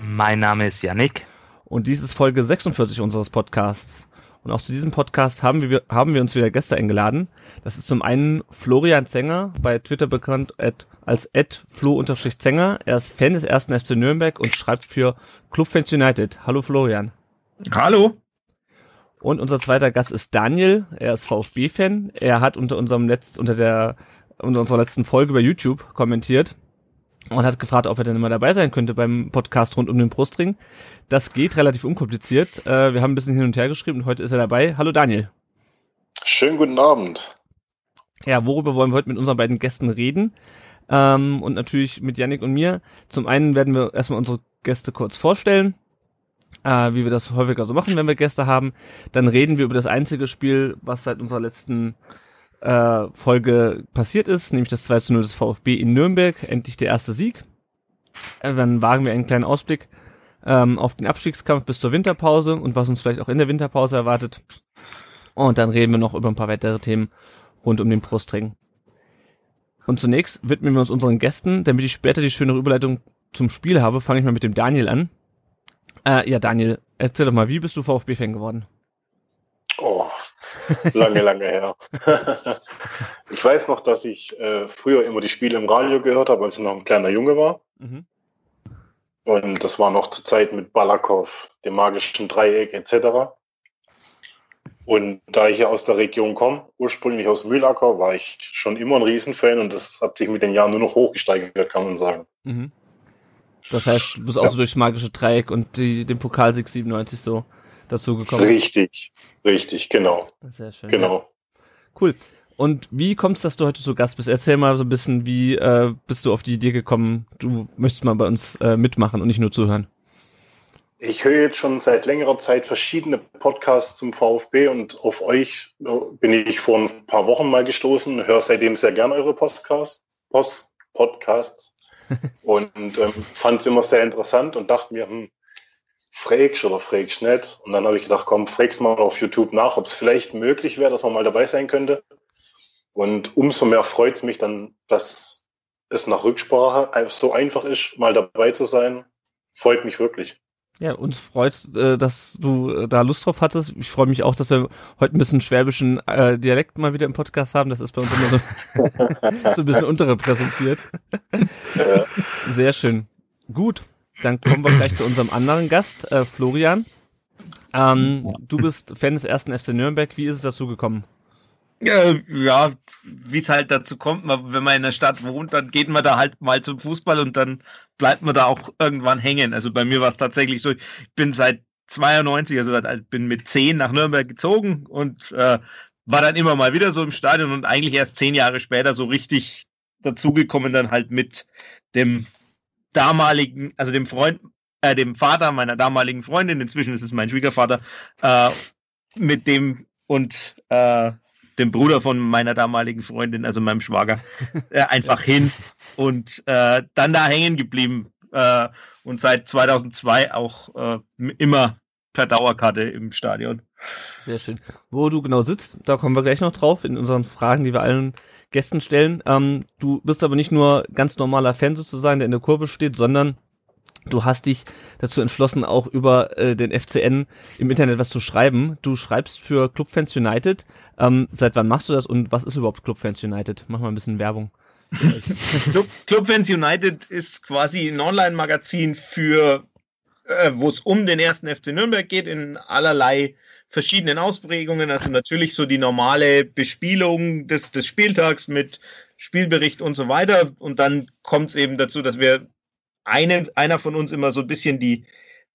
Mein Name ist Yannick. Und dies ist Folge 46 unseres Podcasts. Und auch zu diesem Podcast haben wir, haben wir uns wieder Gäste eingeladen. Das ist zum einen Florian Zenger, bei Twitter bekannt als flo-zenger. Er ist Fan des ersten FC Nürnberg und schreibt für Clubfans United. Hallo Florian. Hallo. Und unser zweiter Gast ist Daniel. Er ist VfB-Fan. Er hat unter unserem letzten, unter der in unserer letzten Folge bei YouTube kommentiert und hat gefragt, ob er denn immer dabei sein könnte beim Podcast rund um den Brustring. Das geht relativ unkompliziert. Äh, wir haben ein bisschen hin und her geschrieben und heute ist er dabei. Hallo Daniel. Schönen guten Abend. Ja, worüber wollen wir heute mit unseren beiden Gästen reden? Ähm, und natürlich mit Yannick und mir. Zum einen werden wir erstmal unsere Gäste kurz vorstellen, äh, wie wir das häufiger so machen, wenn wir Gäste haben. Dann reden wir über das einzige Spiel, was seit unserer letzten äh, Folge passiert ist, nämlich das 2 zu 0 des VfB in Nürnberg, endlich der erste Sieg. Äh, dann wagen wir einen kleinen Ausblick ähm, auf den Abstiegskampf bis zur Winterpause und was uns vielleicht auch in der Winterpause erwartet. Und dann reden wir noch über ein paar weitere Themen rund um den Brustring. Und zunächst widmen wir uns unseren Gästen, damit ich später die schöne Überleitung zum Spiel habe, fange ich mal mit dem Daniel an. Äh, ja, Daniel, erzähl doch mal, wie bist du VfB-Fan geworden? Lange, lange her. ich weiß noch, dass ich äh, früher immer die Spiele im Radio gehört habe, als ich noch ein kleiner Junge war. Mhm. Und das war noch zur Zeit mit Balakow, dem magischen Dreieck etc. Und da ich ja aus der Region komme, ursprünglich aus Mühlacker, war ich schon immer ein Riesenfan und das hat sich mit den Jahren nur noch hochgesteigert, kann man sagen. Mhm. Das heißt, du bist auch ja. so durch magische Dreieck und die, den Pokalsieg 97 so dazu gekommen. Richtig, richtig, genau. Sehr schön. Genau. Ja. Cool. Und wie kommst du, dass du heute zu Gast bist? Erzähl mal so ein bisschen, wie äh, bist du auf die Idee gekommen, du möchtest mal bei uns äh, mitmachen und nicht nur zuhören? Ich höre jetzt schon seit längerer Zeit verschiedene Podcasts zum VfB und auf euch äh, bin ich vor ein paar Wochen mal gestoßen, höre seitdem sehr gerne eure Podcasts, Post, Podcasts und ähm, fand es immer sehr interessant und dachte mir, hm, fragst oder fragst nicht. Und dann habe ich gedacht, komm, fragst mal auf YouTube nach, ob es vielleicht möglich wäre, dass man mal dabei sein könnte. Und umso mehr freut es mich dann, dass es nach Rücksprache so einfach ist, mal dabei zu sein. Freut mich wirklich. Ja, uns freut, äh, dass du äh, da Lust drauf hattest. Ich freue mich auch, dass wir heute ein bisschen schwäbischen äh, Dialekt mal wieder im Podcast haben. Das ist bei uns immer so, so ein bisschen unterrepräsentiert. Ja. Sehr schön. Gut, dann kommen wir gleich zu unserem anderen Gast, äh, Florian. Ähm, du bist Fan des ersten FC Nürnberg. Wie ist es dazu gekommen? Ja, ja wie es halt dazu kommt, wenn man in der Stadt wohnt, dann geht man da halt mal zum Fußball und dann bleibt man da auch irgendwann hängen. Also bei mir war es tatsächlich so, ich bin seit 92, also bin mit 10 nach Nürnberg gezogen und äh, war dann immer mal wieder so im Stadion und eigentlich erst zehn Jahre später so richtig dazugekommen, dann halt mit dem damaligen, also dem Freund, äh, dem Vater meiner damaligen Freundin, inzwischen ist es mein Schwiegervater, äh, mit dem und äh, dem Bruder von meiner damaligen Freundin, also meinem Schwager, äh, einfach hin und äh, dann da hängen geblieben äh, und seit 2002 auch äh, immer per Dauerkarte im Stadion. Sehr schön. Wo du genau sitzt, da kommen wir gleich noch drauf in unseren Fragen, die wir allen Gästen stellen. Ähm, du bist aber nicht nur ganz normaler Fan sozusagen, der in der Kurve steht, sondern du hast dich dazu entschlossen, auch über äh, den FCN im Internet was zu schreiben. Du schreibst für Clubfans United. Ähm, seit wann machst du das und was ist überhaupt Clubfans United? Mach mal ein bisschen Werbung. Club, Clubfans United ist quasi ein Online-Magazin für, äh, wo es um den ersten FC Nürnberg geht, in allerlei verschiedenen Ausprägungen. Also natürlich so die normale Bespielung des, des Spieltags mit Spielbericht und so weiter. Und dann kommt es eben dazu, dass wir einen, einer von uns immer so ein bisschen die,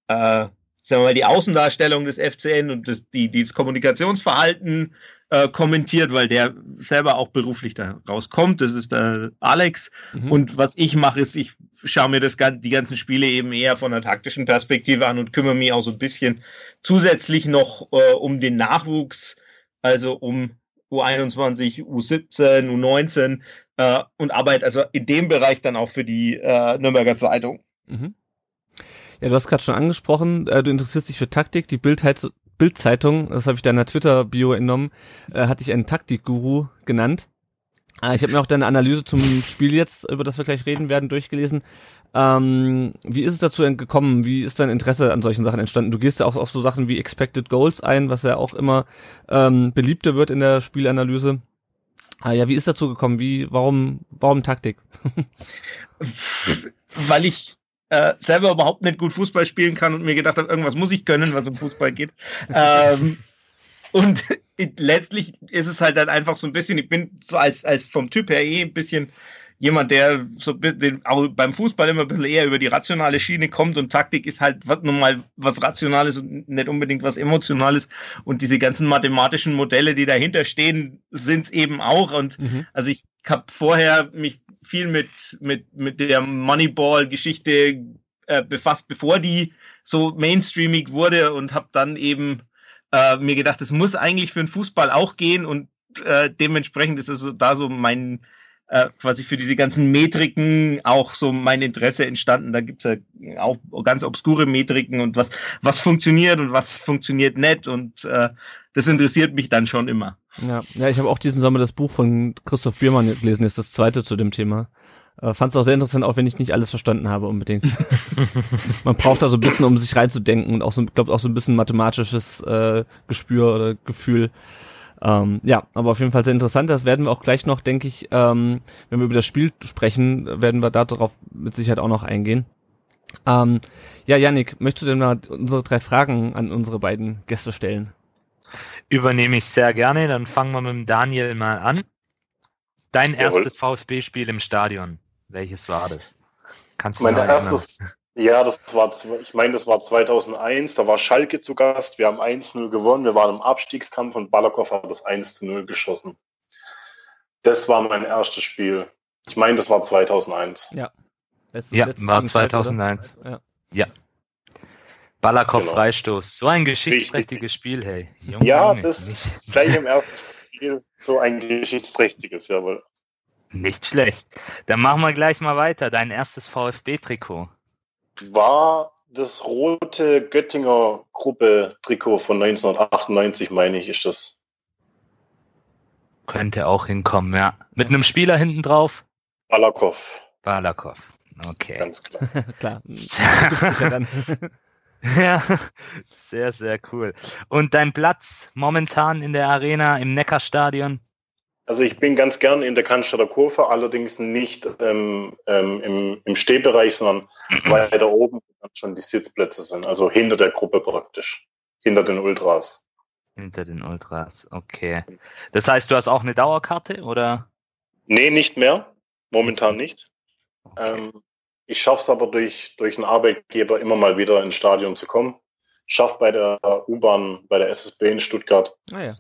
äh, sagen wir mal, die Außendarstellung des FCN und das, die, dieses Kommunikationsverhalten äh, kommentiert, weil der selber auch beruflich da rauskommt. Das ist der Alex. Mhm. Und was ich mache, ist, ich schaue mir das, die ganzen Spiele eben eher von einer taktischen Perspektive an und kümmere mich auch so ein bisschen zusätzlich noch äh, um den Nachwuchs, also um U21, U17, U19 äh, und arbeite also in dem Bereich dann auch für die äh, Nürnberger Zeitung. Mhm. Ja, du hast gerade schon angesprochen, äh, du interessierst dich für Taktik. Die Bild-Zeitung, das habe ich deiner Twitter-Bio entnommen, äh, hat dich einen Taktikguru genannt. Äh, ich habe mir auch deine Analyse zum Spiel jetzt, über das wir gleich reden werden, durchgelesen. Ähm, wie ist es dazu gekommen? Wie ist dein Interesse an solchen Sachen entstanden? Du gehst ja auch auf so Sachen wie Expected Goals ein, was ja auch immer ähm, beliebter wird in der Spielanalyse. Ah ja, wie ist dazu gekommen? Wie, warum, warum Taktik? Weil ich äh, selber überhaupt nicht gut Fußball spielen kann und mir gedacht habe, irgendwas muss ich können, was um Fußball geht. ähm, und letztlich ist es halt dann einfach so ein bisschen, ich bin so als, als vom Typ her eh ein bisschen jemand, der so den, auch beim Fußball immer ein bisschen eher über die rationale Schiene kommt und Taktik ist halt nun mal was Rationales und nicht unbedingt was Emotionales. Und diese ganzen mathematischen Modelle, die dahinter stehen, sind es eben auch. Und mhm. also ich habe vorher mich viel mit, mit, mit der Moneyball-Geschichte äh, befasst, bevor die so mainstreamig wurde und habe dann eben äh, mir gedacht, es muss eigentlich für den Fußball auch gehen und äh, dementsprechend ist es so, da so mein äh, quasi für diese ganzen Metriken auch so mein Interesse entstanden. Da gibt's ja auch ganz obskure Metriken und was, was funktioniert und was funktioniert nicht. Und äh, das interessiert mich dann schon immer. Ja, ja ich habe auch diesen Sommer das Buch von Christoph Biermann gelesen, ist das zweite zu dem Thema. Äh, Fand es auch sehr interessant, auch wenn ich nicht alles verstanden habe unbedingt. Man braucht da so ein bisschen, um sich reinzudenken und auch so, glaube auch so ein bisschen mathematisches äh, Gespür oder Gefühl. Ähm, ja, aber auf jeden Fall sehr interessant. Das werden wir auch gleich noch, denke ich, ähm, wenn wir über das Spiel sprechen, werden wir darauf mit Sicherheit auch noch eingehen. Ähm, ja, Yannick, möchtest du denn mal unsere drei Fragen an unsere beiden Gäste stellen? Übernehme ich sehr gerne. Dann fangen wir mit dem Daniel mal an. Dein Jawohl. erstes VfB-Spiel im Stadion, welches war das? Kannst du mein erstes, ja, das war, ich meine, das war 2001, da war Schalke zu Gast, wir haben 1-0 gewonnen, wir waren im Abstiegskampf und Balakow hat das 1-0 geschossen. Das war mein erstes Spiel. Ich meine, das war 2001. Ja. Letzte, ja, letzte war 2001. ja. ja. Balakow genau. Freistoß. So ein geschichtsträchtiges Spiel, hey. Junge, ja, Junge. das ist gleich im ersten Spiel so ein geschichtsträchtiges, jawohl. Nicht schlecht. Dann machen wir gleich mal weiter. Dein erstes VfB-Trikot war das rote Göttinger Gruppe-Trikot von 1998, meine ich, ist das. Könnte auch hinkommen, ja. Mit einem Spieler hinten drauf? Balakow. Balakow, okay. Ganz klar. klar. ja, sehr, sehr cool. Und dein Platz momentan in der Arena im Neckarstadion? Also ich bin ganz gern in der Cannstatter Kurve, allerdings nicht ähm, ähm, im, im Stehbereich, sondern weiter oben, wo schon die Sitzplätze sind. Also hinter der Gruppe praktisch. Hinter den Ultras. Hinter den Ultras, okay. Das heißt, du hast auch eine Dauerkarte oder? Nee, nicht mehr. Momentan nicht. Okay. Ähm, ich schaffe es aber durch, durch einen Arbeitgeber immer mal wieder ins Stadion zu kommen. Schafft bei der U-Bahn, bei der SSB in Stuttgart. Ah ja.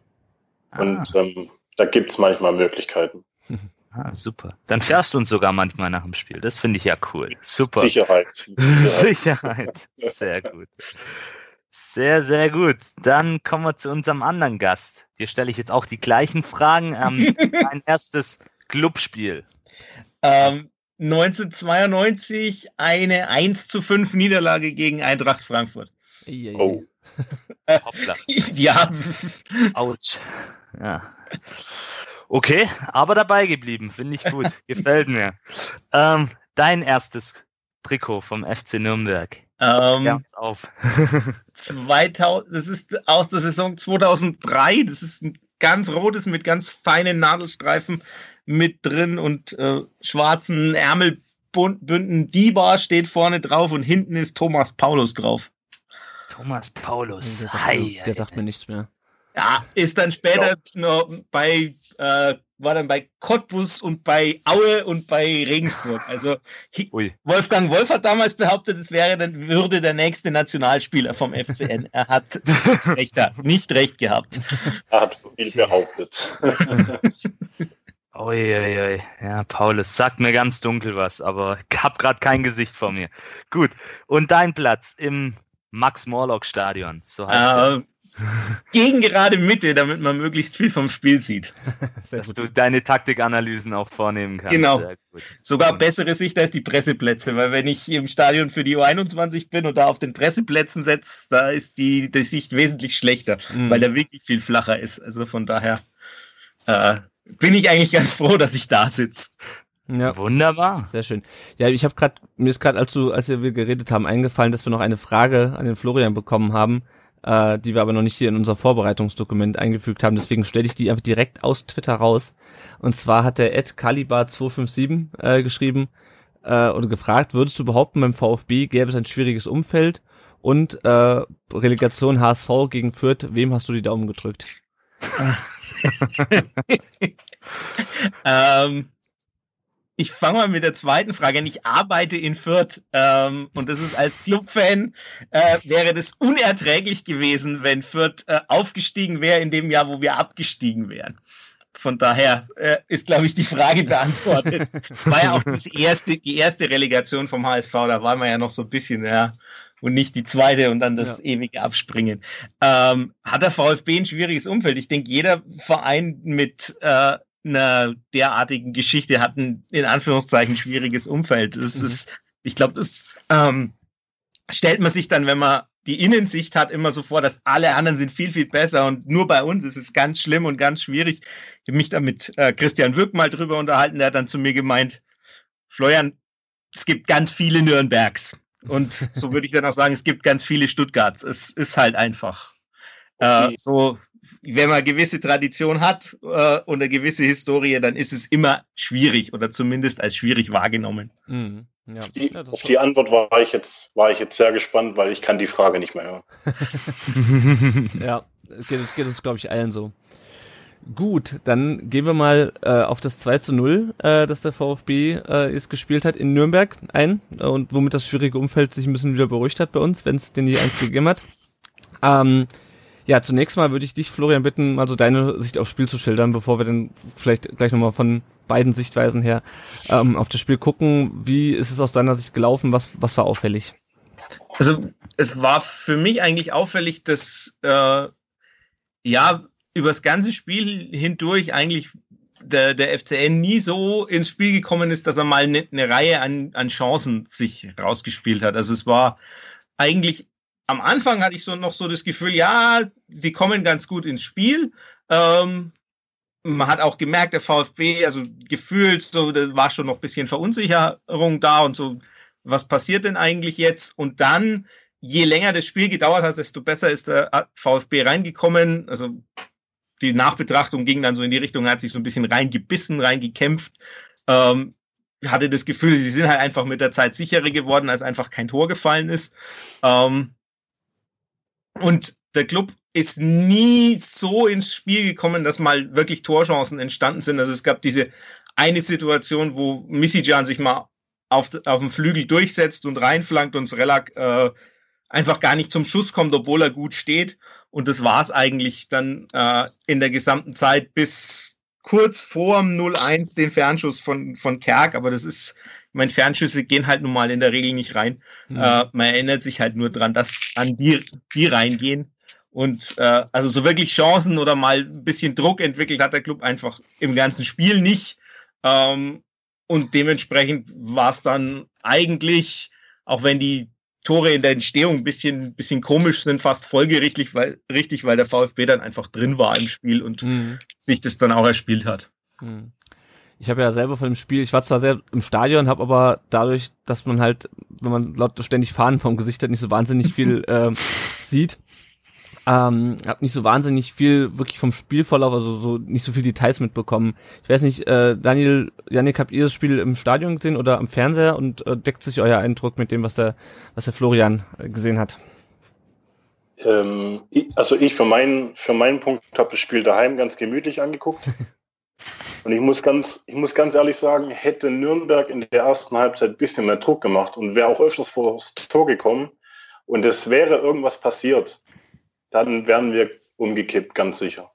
Und ah. ähm, da gibt es manchmal Möglichkeiten. Ah, super. Dann fährst du uns sogar manchmal nach dem Spiel. Das finde ich ja cool. Super. Sicherheit. Sicherheit. Sehr gut. Sehr, sehr gut. Dann kommen wir zu unserem anderen Gast. Dir stelle ich jetzt auch die gleichen Fragen. Ähm, mein erstes Clubspiel. Ähm, 1992 eine 1 zu 5 Niederlage gegen Eintracht Frankfurt. Oh. Hoppla. ja. Autsch. Ja. Okay, aber dabei geblieben, finde ich gut. Gefällt mir. Ähm, dein erstes Trikot vom FC Nürnberg. Ähm, auf. 2000, das ist aus der Saison 2003. Das ist ein ganz rotes mit ganz feinen Nadelstreifen mit drin und äh, schwarzen Ärmelbünden. Diba steht vorne drauf und hinten ist Thomas Paulus drauf. Thomas Paulus. Der sagt, Hi, der sagt mir nichts mehr. Ja, ist dann später noch bei, äh, war dann bei Cottbus und bei Aue und bei Regensburg. Also Ui. Wolfgang Wolf hat damals behauptet, es wäre dann, würde der nächste Nationalspieler vom FCN. Er hat recht, nicht recht gehabt. Er hat viel behauptet. Uiuiui. Ja, Paulus, sagt mir ganz dunkel was, aber ich habe gerade kein Gesicht vor mir. Gut. Und dein Platz im Max-Morlock-Stadion, so heißt äh, gegen gerade Mitte, damit man möglichst viel vom Spiel sieht. Dass du deine Taktikanalysen auch vornehmen kannst. Genau. Sogar bessere Sicht als die Presseplätze, weil wenn ich im Stadion für die U21 bin und da auf den Presseplätzen setze, da ist die, die Sicht wesentlich schlechter, mhm. weil da wirklich viel flacher ist. Also von daher äh, bin ich eigentlich ganz froh, dass ich da sitze. Ja. Wunderbar. Sehr schön. Ja, ich habe gerade, mir ist gerade, als, du, als wir geredet haben, eingefallen, dass wir noch eine Frage an den Florian bekommen haben, äh, die wir aber noch nicht hier in unser Vorbereitungsdokument eingefügt haben. Deswegen stelle ich die einfach direkt aus Twitter raus. Und zwar hat der Ed Calibar257 äh, geschrieben äh, oder gefragt, würdest du behaupten, beim VfB gäbe es ein schwieriges Umfeld und äh, Relegation HSV gegen Fürth, wem hast du die Daumen gedrückt? ähm, ich fange mal mit der zweiten Frage an. Ich arbeite in Fürth ähm, und das ist als Clubfan äh, wäre das unerträglich gewesen, wenn Fürth äh, aufgestiegen wäre in dem Jahr, wo wir abgestiegen wären. Von daher äh, ist, glaube ich, die Frage beantwortet. Es war ja auch das erste, die erste Relegation vom HSV, da waren wir ja noch so ein bisschen, ja, und nicht die zweite und dann das ja. ewige Abspringen. Ähm, hat der VfB ein schwieriges Umfeld? Ich denke, jeder Verein mit äh, einer derartigen Geschichte hat ein in Anführungszeichen schwieriges Umfeld. Das mhm. ist, ich glaube, das ähm, stellt man sich dann, wenn man die Innensicht hat, immer so vor, dass alle anderen sind viel, viel besser und nur bei uns ist es ganz schlimm und ganz schwierig. Ich habe mich da mit äh, Christian Wirk mal drüber unterhalten, der hat dann zu mir gemeint, Florian, es gibt ganz viele Nürnbergs. Und so würde ich dann auch sagen, es gibt ganz viele Stuttgarts. Es ist halt einfach. Äh, so, wenn man eine gewisse Tradition hat äh, und eine gewisse Historie, dann ist es immer schwierig oder zumindest als schwierig wahrgenommen. Mhm. Ja. Auf, die, ja, auf die, Antwort war ich jetzt war ich jetzt sehr gespannt, weil ich kann die Frage nicht mehr hören. ja, es geht, geht uns glaube ich allen so. Gut, dann gehen wir mal äh, auf das 2 zu 0, äh, das der VfB äh, ist gespielt hat in Nürnberg ein äh, und womit das schwierige Umfeld sich ein bisschen wieder beruhigt hat bei uns, wenn es den je eins gegeben hat. Ähm, ja, zunächst mal würde ich dich, Florian, bitten, mal so deine Sicht aufs Spiel zu schildern, bevor wir dann vielleicht gleich nochmal von beiden Sichtweisen her ähm, auf das Spiel gucken. Wie ist es aus deiner Sicht gelaufen? Was, was war auffällig? Also es war für mich eigentlich auffällig, dass äh, ja übers ganze Spiel hindurch eigentlich der, der FCN nie so ins Spiel gekommen ist, dass er mal eine, eine Reihe an, an Chancen sich rausgespielt hat. Also es war eigentlich am Anfang hatte ich so noch so das Gefühl, ja, sie kommen ganz gut ins Spiel. Ähm, man hat auch gemerkt, der VfB, also gefühlt, so, da war schon noch ein bisschen Verunsicherung da und so, was passiert denn eigentlich jetzt? Und dann, je länger das Spiel gedauert hat, desto besser ist der VfB reingekommen. Also die Nachbetrachtung ging dann so in die Richtung, hat sich so ein bisschen reingebissen, reingekämpft. Ähm, hatte das Gefühl, sie sind halt einfach mit der Zeit sicherer geworden, als einfach kein Tor gefallen ist. Ähm, und der Club ist nie so ins Spiel gekommen, dass mal wirklich Torchancen entstanden sind. Also es gab diese eine Situation, wo Missy-Jan sich mal auf, auf dem Flügel durchsetzt und reinflankt und Srelak äh, einfach gar nicht zum Schuss kommt, obwohl er gut steht. Und das war es eigentlich dann äh, in der gesamten Zeit bis kurz vorm 0-1 den Fernschuss von, von Kerk. Aber das ist, meine, Fernschüsse gehen halt nun mal in der Regel nicht rein. Mhm. Äh, man erinnert sich halt nur dran, dass an die, die reingehen. Und äh, also so wirklich Chancen oder mal ein bisschen Druck entwickelt hat der Club einfach im ganzen Spiel nicht. Ähm, und dementsprechend war es dann eigentlich, auch wenn die Tore in der Entstehung ein bisschen, bisschen komisch sind, fast folgerichtig, weil, richtig, weil der VfB dann einfach drin war im Spiel und mhm. sich das dann auch erspielt hat. Mhm. Ich habe ja selber von dem Spiel, ich war zwar sehr im Stadion, habe aber dadurch, dass man halt, wenn man laut ständig Fahnen vom Gesicht hat, nicht so wahnsinnig viel äh, sieht, ähm, hab nicht so wahnsinnig viel wirklich vom Spielverlauf, also so nicht so viel Details mitbekommen. Ich weiß nicht, äh, Daniel, Janik, habt ihr das Spiel im Stadion gesehen oder am Fernseher und äh, deckt sich euer Eindruck mit dem, was der, was der Florian äh, gesehen hat? Ähm, also ich für meinen, für meinen Punkt habe das Spiel daheim ganz gemütlich angeguckt. Und ich muss ganz, ich muss ganz ehrlich sagen, hätte Nürnberg in der ersten Halbzeit ein bisschen mehr Druck gemacht und wäre auch öfters vor das Tor gekommen und es wäre irgendwas passiert, dann wären wir umgekippt, ganz sicher.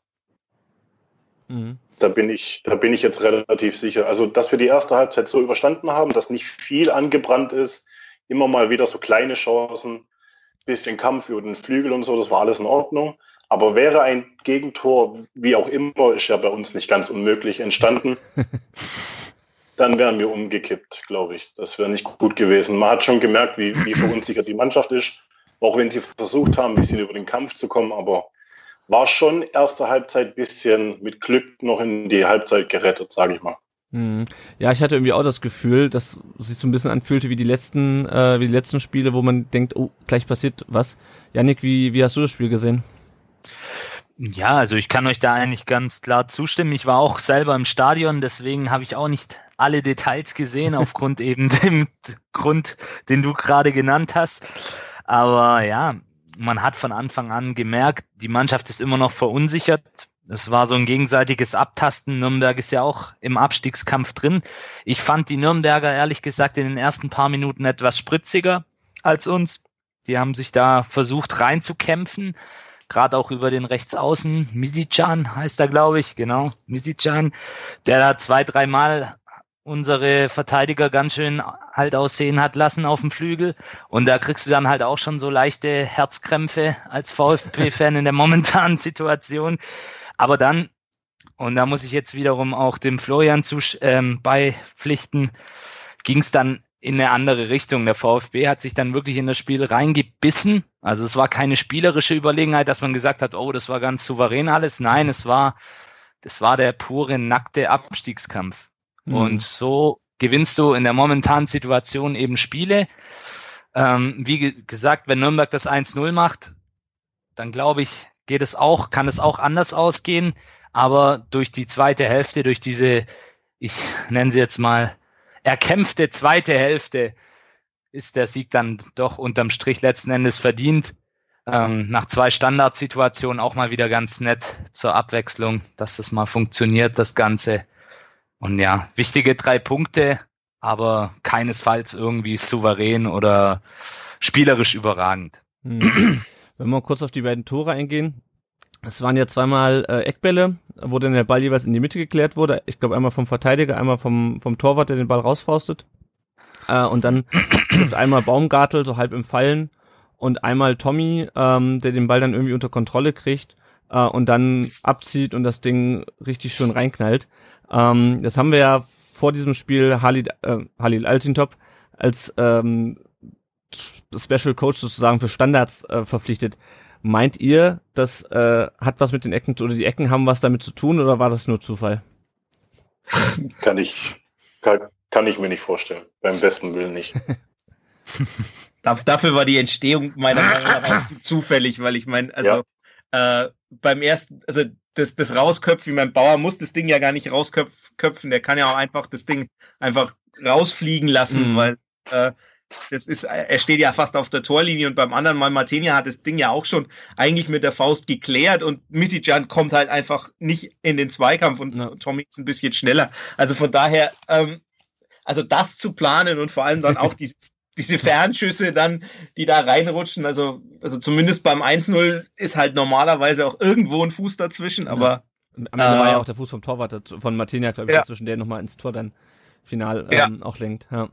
Mhm. Da bin ich, da bin ich jetzt relativ sicher. Also, dass wir die erste Halbzeit so überstanden haben, dass nicht viel angebrannt ist, immer mal wieder so kleine Chancen, bisschen Kampf über den Flügel und so, das war alles in Ordnung. Aber wäre ein Gegentor, wie auch immer, ist ja bei uns nicht ganz unmöglich entstanden, dann wären wir umgekippt, glaube ich. Das wäre nicht gut gewesen. Man hat schon gemerkt, wie, wie verunsichert die Mannschaft ist, auch wenn sie versucht haben, ein bisschen über den Kampf zu kommen, aber war schon erste Halbzeit bisschen mit Glück noch in die Halbzeit gerettet, sage ich mal. Mhm. Ja, ich hatte irgendwie auch das Gefühl, dass es sich so ein bisschen anfühlte wie die letzten, äh, wie die letzten Spiele, wo man denkt, oh, gleich passiert was. Janik, wie, wie hast du das Spiel gesehen? Ja, also ich kann euch da eigentlich ganz klar zustimmen. Ich war auch selber im Stadion, deswegen habe ich auch nicht alle Details gesehen, aufgrund eben dem Grund, den du gerade genannt hast. Aber ja, man hat von Anfang an gemerkt, die Mannschaft ist immer noch verunsichert. Es war so ein gegenseitiges Abtasten. Nürnberg ist ja auch im Abstiegskampf drin. Ich fand die Nürnberger ehrlich gesagt in den ersten paar Minuten etwas spritziger als uns. Die haben sich da versucht reinzukämpfen, gerade auch über den Rechtsaußen. Misicjan heißt er, glaube ich, genau, Misicjan, der da zwei, dreimal unsere Verteidiger ganz schön halt aussehen hat lassen auf dem Flügel. Und da kriegst du dann halt auch schon so leichte Herzkrämpfe als VfB-Fan in der momentanen Situation. Aber dann, und da muss ich jetzt wiederum auch dem Florian zu, ähm, beipflichten, ging es dann in eine andere Richtung. Der VfB hat sich dann wirklich in das Spiel reingebissen. Also es war keine spielerische Überlegenheit, dass man gesagt hat, oh, das war ganz souverän alles. Nein, es war, das war der pure nackte Abstiegskampf. Mhm. Und so gewinnst du in der momentanen Situation eben Spiele. Ähm, wie gesagt, wenn Nürnberg das 1-0 macht, dann glaube ich, geht es auch, kann es auch anders ausgehen. Aber durch die zweite Hälfte, durch diese, ich nenne sie jetzt mal, erkämpfte zweite Hälfte, ist der Sieg dann doch unterm Strich letzten Endes verdient. Ähm, nach zwei Standardsituationen auch mal wieder ganz nett zur Abwechslung, dass das mal funktioniert, das Ganze. Und ja, wichtige drei Punkte, aber keinesfalls irgendwie souverän oder spielerisch überragend. Hm. Wenn wir kurz auf die beiden Tore eingehen, es waren ja zweimal äh, Eckbälle, wo dann der Ball jeweils in die Mitte geklärt wurde. Ich glaube einmal vom Verteidiger, einmal vom, vom Torwart, der den Ball rausfaustet. Äh, und dann einmal Baumgartel so halb im Fallen und einmal Tommy, ähm, der den Ball dann irgendwie unter Kontrolle kriegt äh, und dann abzieht und das Ding richtig schön reinknallt. Ähm, das haben wir ja vor diesem Spiel Halil, äh, Halil Altintop als ähm, Special Coach sozusagen für Standards äh, verpflichtet. Meint ihr, das äh, hat was mit den Ecken oder die Ecken haben was damit zu tun oder war das nur Zufall? Kann ich, kann, kann ich mir nicht vorstellen. Beim besten Willen nicht. Dafür war die Entstehung meiner Meinung nach auch zufällig, weil ich meine, also ja. äh, beim ersten, also das, das Rausköpfen, mein Bauer muss das Ding ja gar nicht rausköpfen, der kann ja auch einfach das Ding einfach rausfliegen lassen, mhm. weil äh, das ist, er steht ja fast auf der Torlinie und beim anderen Mal Martinia hat das Ding ja auch schon eigentlich mit der Faust geklärt und Misijan kommt halt einfach nicht in den Zweikampf und ja. Tommy ist ein bisschen schneller. Also von daher, ähm, also das zu planen und vor allem dann auch diese, diese Fernschüsse dann, die da reinrutschen, also, also zumindest beim 1-0 ist halt normalerweise auch irgendwo ein Fuß dazwischen, aber. Am Ende äh, war ja auch der Fuß vom Torwart von Martinia, glaube ich, ja. dazwischen, der nochmal ins Tor dann final ähm, ja. auch lenkt. Ja.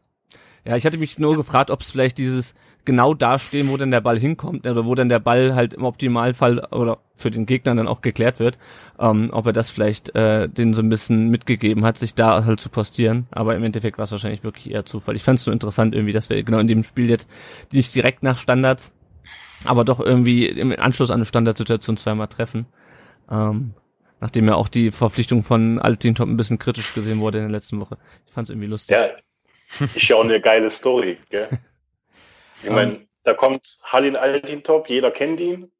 Ja, ich hatte mich nur gefragt, ob es vielleicht dieses genau dastehen, wo denn der Ball hinkommt, oder wo dann der Ball halt im Optimalfall oder für den Gegner dann auch geklärt wird, ähm, ob er das vielleicht äh, den so ein bisschen mitgegeben hat, sich da halt zu postieren. Aber im Endeffekt war es wahrscheinlich wirklich eher Zufall. Ich fand es nur interessant irgendwie, dass wir genau in dem Spiel jetzt nicht direkt nach Standards, aber doch irgendwie im Anschluss an eine Standardsituation zweimal treffen. Ähm, nachdem ja auch die Verpflichtung von Altin Top ein bisschen kritisch gesehen wurde in der letzten Woche. Ich fand es irgendwie lustig. Ja, ist ja auch eine geile Story, gell? Ich meine, da kommt Halil Altintop, jeder kennt ihn,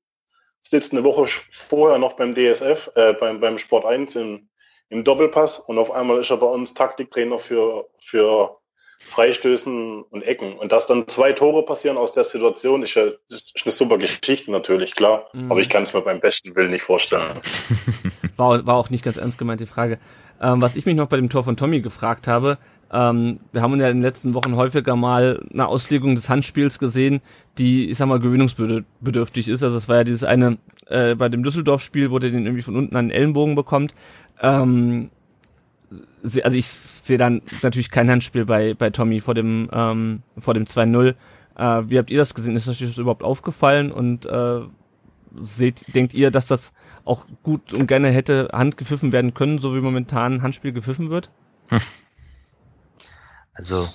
sitzt eine Woche vorher noch beim DSF, äh, beim, beim Sport 1 im, im Doppelpass und auf einmal ist er bei uns Taktiktrainer für, für Freistößen und Ecken. Und dass dann zwei Tore passieren aus der Situation, ist ja ist eine super Geschichte natürlich, klar. Mhm. Aber ich kann es mir beim besten Willen nicht vorstellen. War, war auch nicht ganz ernst gemeint, die Frage. Ähm, was ich mich noch bei dem Tor von Tommy gefragt habe, ähm, wir haben ja in den letzten Wochen häufiger mal eine Auslegung des Handspiels gesehen, die, ich sag mal, gewöhnungsbedürftig ist. Also es war ja dieses eine, äh, bei dem Düsseldorf-Spiel, wo der den irgendwie von unten an den Ellenbogen bekommt. Ähm, also ich sehe dann natürlich kein Handspiel bei, bei Tommy vor dem, ähm, vor dem 2-0. Äh, wie habt ihr das gesehen? Ist euch das überhaupt aufgefallen? Und äh, seht, denkt ihr, dass das auch gut und gerne hätte handgepfiffen werden können, so wie momentan Handspiel gepfiffen wird? Also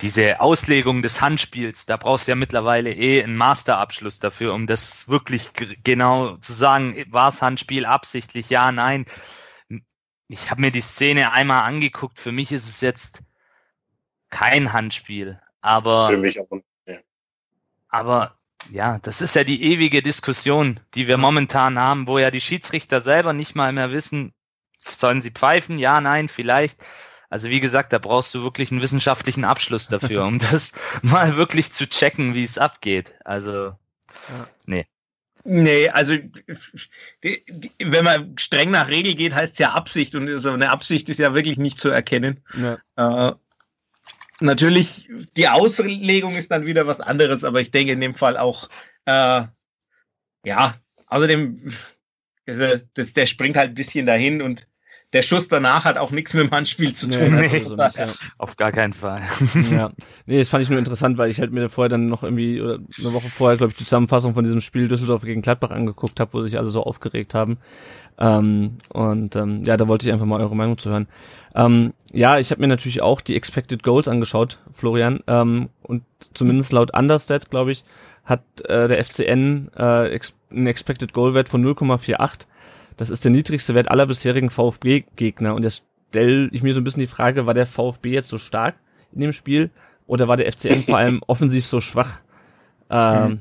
diese Auslegung des Handspiels, da brauchst du ja mittlerweile eh einen Masterabschluss dafür, um das wirklich genau zu sagen, war es Handspiel absichtlich, ja, nein ich habe mir die Szene einmal angeguckt. Für mich ist es jetzt kein Handspiel, aber für mich auch ja. aber ja, das ist ja die ewige Diskussion, die wir momentan haben, wo ja die Schiedsrichter selber nicht mal mehr wissen, sollen sie pfeifen? Ja, nein, vielleicht. Also wie gesagt, da brauchst du wirklich einen wissenschaftlichen Abschluss dafür, um das mal wirklich zu checken, wie es abgeht. Also, ja. nee. Nee, also wenn man streng nach Regel geht, heißt es ja Absicht und so eine Absicht ist ja wirklich nicht zu erkennen. Ja. Äh, natürlich, die Auslegung ist dann wieder was anderes, aber ich denke in dem Fall auch, äh, ja, außerdem, also, das, der springt halt ein bisschen dahin und der Schuss danach hat auch nichts mit dem Handspiel zu tun. Nee, also nicht, ja. Auf gar keinen Fall. ja. Nee, das fand ich nur interessant, weil ich halt mir vorher dann noch irgendwie, oder eine Woche vorher, glaube ich, die Zusammenfassung von diesem Spiel Düsseldorf gegen Gladbach angeguckt habe, wo sich alle so aufgeregt haben. Ähm, und ähm, ja, da wollte ich einfach mal eure Meinung zu hören. Ähm, ja, ich habe mir natürlich auch die Expected Goals angeschaut, Florian. Ähm, und zumindest laut Understat, glaube ich, hat äh, der FCN äh, ex einen Expected Goal Wert von 0,48 das ist der niedrigste Wert aller bisherigen VfB-Gegner. Und jetzt stelle ich mir so ein bisschen die Frage, war der VfB jetzt so stark in dem Spiel oder war der FCN vor allem offensiv so schwach? Ähm, mhm.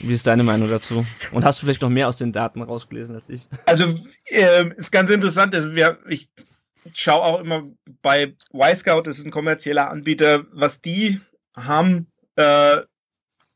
Wie ist deine Meinung dazu? Und hast du vielleicht noch mehr aus den Daten rausgelesen als ich? Also äh, ist ganz interessant. Also wir, ich schaue auch immer bei Y-Scout, das ist ein kommerzieller Anbieter, was die haben. Äh,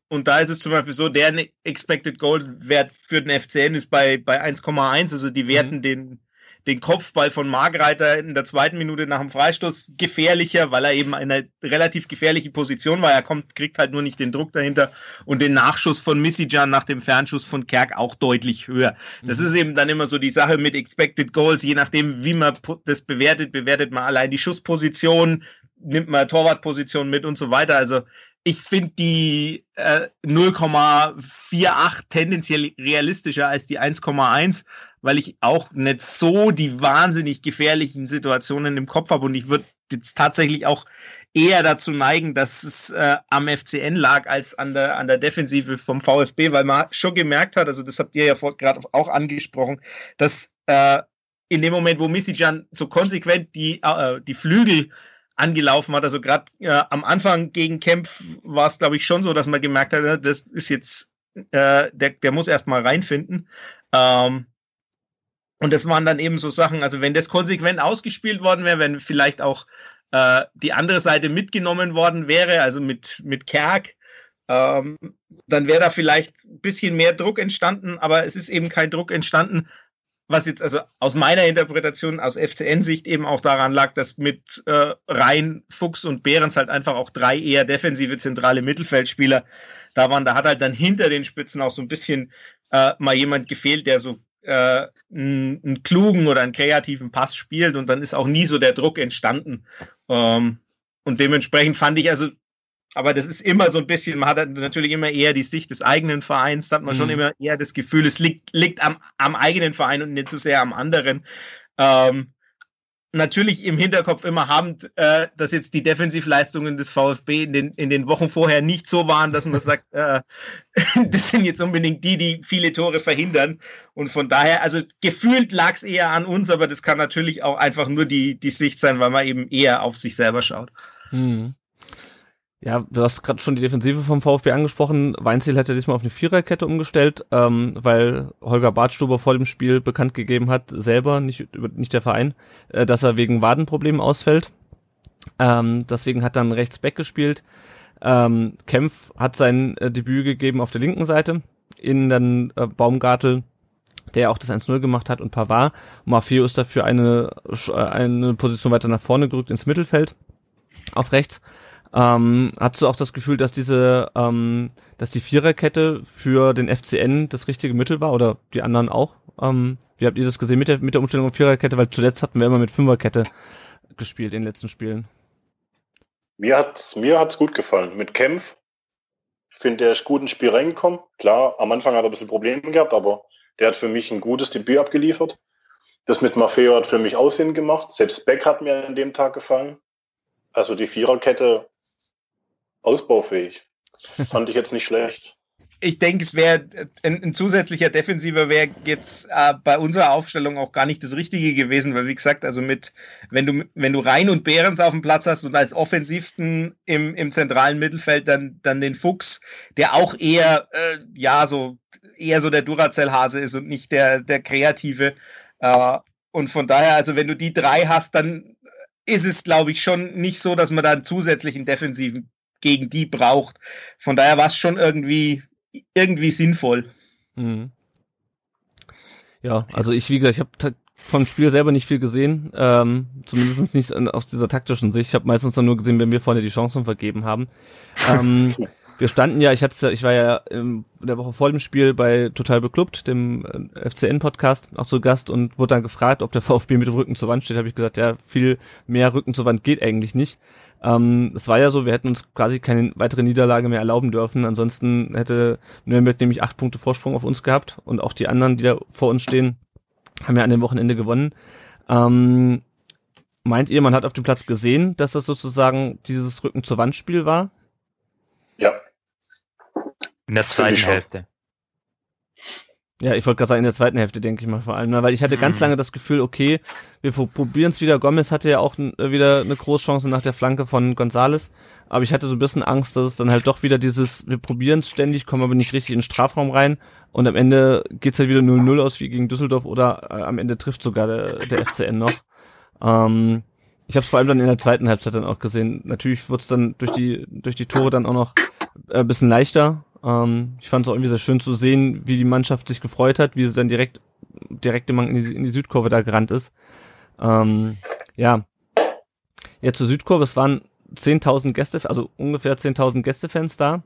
und da ist es zum Beispiel so, der Expected Goal Wert für den FCN ist bei, bei 1,1. Also die werten mhm. den, den Kopfball von Margreiter in der zweiten Minute nach dem Freistoß gefährlicher, weil er eben in einer relativ gefährlichen Position war. Er kommt, kriegt halt nur nicht den Druck dahinter und den Nachschuss von Missijan nach dem Fernschuss von Kerk auch deutlich höher. Das mhm. ist eben dann immer so die Sache mit Expected Goals. Je nachdem, wie man das bewertet, bewertet man allein die Schussposition, nimmt man Torwartposition mit und so weiter. Also ich finde die äh, 0,48 tendenziell realistischer als die 1,1, weil ich auch nicht so die wahnsinnig gefährlichen Situationen im Kopf habe und ich würde jetzt tatsächlich auch eher dazu neigen, dass es äh, am FCN lag als an der an der Defensive vom VfB, weil man schon gemerkt hat, also das habt ihr ja gerade auch angesprochen, dass äh, in dem Moment, wo Misijan so konsequent die äh, die Flügel angelaufen hat. Also gerade äh, am Anfang gegen Kempf war es, glaube ich, schon so, dass man gemerkt hat, ne, das ist jetzt, äh, der, der muss erstmal reinfinden. Ähm, und das waren dann eben so Sachen, also wenn das konsequent ausgespielt worden wäre, wenn vielleicht auch äh, die andere Seite mitgenommen worden wäre, also mit, mit Kerk, ähm, dann wäre da vielleicht ein bisschen mehr Druck entstanden, aber es ist eben kein Druck entstanden, was jetzt also aus meiner Interpretation aus FCN-Sicht eben auch daran lag, dass mit äh, Rhein, Fuchs und Behrens halt einfach auch drei eher defensive zentrale Mittelfeldspieler da waren. Da hat halt dann hinter den Spitzen auch so ein bisschen äh, mal jemand gefehlt, der so äh, einen, einen klugen oder einen kreativen Pass spielt und dann ist auch nie so der Druck entstanden. Ähm, und dementsprechend fand ich also aber das ist immer so ein bisschen, man hat natürlich immer eher die Sicht des eigenen Vereins, hat man mhm. schon immer eher das Gefühl, es liegt, liegt am, am eigenen Verein und nicht so sehr am anderen. Ähm, natürlich im Hinterkopf immer haben, äh, dass jetzt die Defensivleistungen des VfB in den, in den Wochen vorher nicht so waren, dass man sagt, äh, das sind jetzt unbedingt die, die viele Tore verhindern. Und von daher, also gefühlt lag es eher an uns, aber das kann natürlich auch einfach nur die, die Sicht sein, weil man eben eher auf sich selber schaut. Mhm. Ja, du hast gerade schon die Defensive vom VfB angesprochen. Weinziel hätte diesmal auf eine Viererkette umgestellt, ähm, weil Holger Bartstuber vor dem Spiel bekannt gegeben hat, selber, nicht, nicht der Verein, äh, dass er wegen Wadenproblemen ausfällt. Ähm, deswegen hat dann rechts Back gespielt. Ähm, Kempf hat sein äh, Debüt gegeben auf der linken Seite. In dann äh, Baumgartel, der auch das 1-0 gemacht hat und Pavard. Maffeo ist dafür eine, äh, eine Position weiter nach vorne gerückt ins Mittelfeld. Auf rechts. Ähm, hast du auch das Gefühl, dass diese, ähm, dass die Viererkette für den FCN das richtige Mittel war oder die anderen auch? Ähm, wie habt ihr das gesehen mit der, mit der Umstellung auf Viererkette? Weil zuletzt hatten wir immer mit Fünferkette gespielt in den letzten Spielen. Mir hat's, mir hat's gut gefallen. Mit Kempf. Ich finde, der ist gut ins Spiel reingekommen. Klar, am Anfang hat er ein bisschen Probleme gehabt, aber der hat für mich ein gutes Debüt abgeliefert. Das mit Maffeo hat für mich Aussehen gemacht. Selbst Beck hat mir an dem Tag gefallen. Also die Viererkette ausbaufähig. Fand ich jetzt nicht schlecht ich denke, es wäre ein, ein, zusätzlicher Defensiver wäre jetzt äh, bei unserer Aufstellung auch gar nicht das Richtige gewesen, weil wie gesagt, also mit, wenn du, wenn du Rhein und Behrens auf dem Platz hast und als offensivsten im, im zentralen Mittelfeld dann, dann den Fuchs, der auch eher, äh, ja, so, eher so der Duracell-Hase ist und nicht der, der Kreative. Äh, und von daher, also wenn du die drei hast, dann ist es, glaube ich, schon nicht so, dass man da einen zusätzlichen Defensiven gegen die braucht. Von daher war es schon irgendwie irgendwie sinnvoll. Mhm. Ja, also ich, wie gesagt, ich habe vom Spiel selber nicht viel gesehen, ähm, zumindest nicht aus dieser taktischen Sicht. Ich habe meistens nur gesehen, wenn wir vorne die Chancen vergeben haben. Ähm, wir standen ja, ich hatte, ich war ja in der Woche vor dem Spiel bei Total Beklubbt, dem äh, FCN-Podcast, auch zu Gast und wurde dann gefragt, ob der VfB mit dem Rücken zur Wand steht. Habe ich gesagt, ja, viel mehr Rücken zur Wand geht eigentlich nicht. Ähm, es war ja so, wir hätten uns quasi keine weitere Niederlage mehr erlauben dürfen. Ansonsten hätte Nürnberg nämlich acht Punkte Vorsprung auf uns gehabt und auch die anderen, die da vor uns stehen, haben ja an dem Wochenende gewonnen. Ähm, meint ihr, man hat auf dem Platz gesehen, dass das sozusagen dieses Rücken zur Wand Spiel war? Ja. In der zweiten Hälfte. Ja, ich wollte gerade sagen, in der zweiten Hälfte, denke ich mal vor allem, ne? weil ich hatte ganz mhm. lange das Gefühl, okay, wir probieren es wieder. Gomez hatte ja auch äh, wieder eine Großchance nach der Flanke von Gonzales, aber ich hatte so ein bisschen Angst, dass es dann halt doch wieder dieses, wir probieren es ständig, kommen aber nicht richtig in den Strafraum rein und am Ende geht's halt wieder 0-0 aus wie gegen Düsseldorf oder äh, am Ende trifft sogar der, der FCN noch. Ähm, ich habe es vor allem dann in der zweiten Halbzeit dann auch gesehen. Natürlich wurde es dann durch die durch die Tore dann auch noch äh, bisschen leichter, ähm, ich fand es auch irgendwie sehr schön zu sehen, wie die Mannschaft sich gefreut hat, wie sie dann direkt, direkt in die, in die Südkurve da gerannt ist. Ähm, ja. Ja, zur Südkurve, es waren 10.000 Gäste, also ungefähr 10.000 Gästefans da.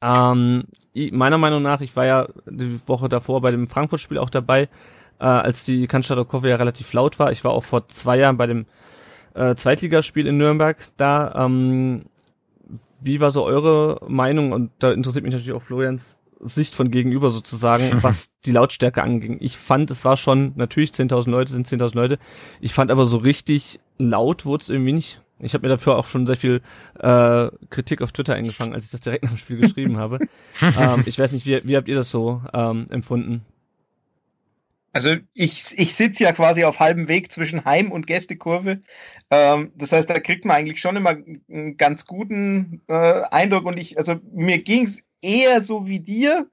Ähm, meiner Meinung nach, ich war ja die Woche davor bei dem Frankfurt-Spiel auch dabei, äh, als die Cannstatter Kurve ja relativ laut war. Ich war auch vor zwei Jahren bei dem äh, Zweitligaspiel in Nürnberg da. Ähm, wie war so eure Meinung? Und da interessiert mich natürlich auch Florians Sicht von gegenüber sozusagen, was die Lautstärke anging. Ich fand, es war schon, natürlich 10.000 Leute sind 10.000 Leute. Ich fand aber so richtig laut wurde es irgendwie nicht. Ich habe mir dafür auch schon sehr viel äh, Kritik auf Twitter eingefangen, als ich das direkt nach dem Spiel geschrieben habe. ähm, ich weiß nicht, wie, wie habt ihr das so ähm, empfunden? Also ich, ich sitze ja quasi auf halbem Weg zwischen Heim- und Gästekurve. Ähm, das heißt, da kriegt man eigentlich schon immer einen ganz guten äh, Eindruck. Und ich, also mir ging es eher so wie dir.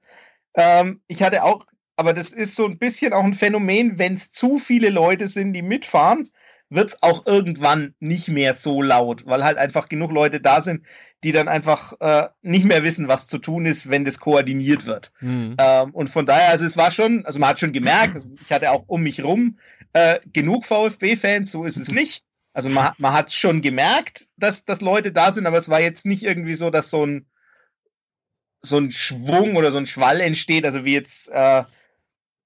Ähm, ich hatte auch, aber das ist so ein bisschen auch ein Phänomen, wenn es zu viele Leute sind, die mitfahren, wird es auch irgendwann nicht mehr so laut, weil halt einfach genug Leute da sind, die dann einfach äh, nicht mehr wissen, was zu tun ist, wenn das koordiniert wird. Mhm. Ähm, und von daher, also es war schon, also man hat schon gemerkt, also ich hatte auch um mich rum äh, genug VfB-Fans, so ist es nicht. Also man, man hat schon gemerkt, dass, dass Leute da sind, aber es war jetzt nicht irgendwie so, dass so ein so ein Schwung oder so ein Schwall entsteht, also wie jetzt, äh,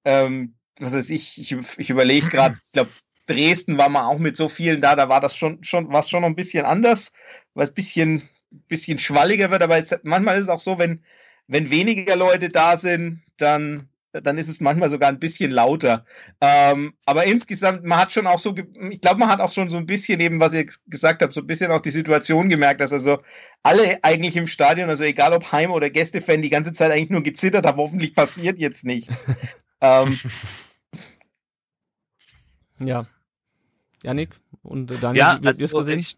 ähm, was weiß ich, ich, ich überlege gerade, ich glaube, Dresden war man auch mit so vielen da, da war das schon, schon, was schon noch ein bisschen anders, weil es ein bisschen, bisschen schwalliger wird, aber jetzt, manchmal ist es auch so, wenn, wenn weniger Leute da sind, dann, dann ist es manchmal sogar ein bisschen lauter. Ähm, aber insgesamt, man hat schon auch so, ich glaube, man hat auch schon so ein bisschen eben, was ihr gesagt habt, so ein bisschen auch die Situation gemerkt, dass also alle eigentlich im Stadion, also egal ob Heim- oder Gästefan, die ganze Zeit eigentlich nur gezittert haben, hoffentlich passiert jetzt nichts. ähm, ja. Janik und Daniel, ja, wie, wie also gesehen? Ich,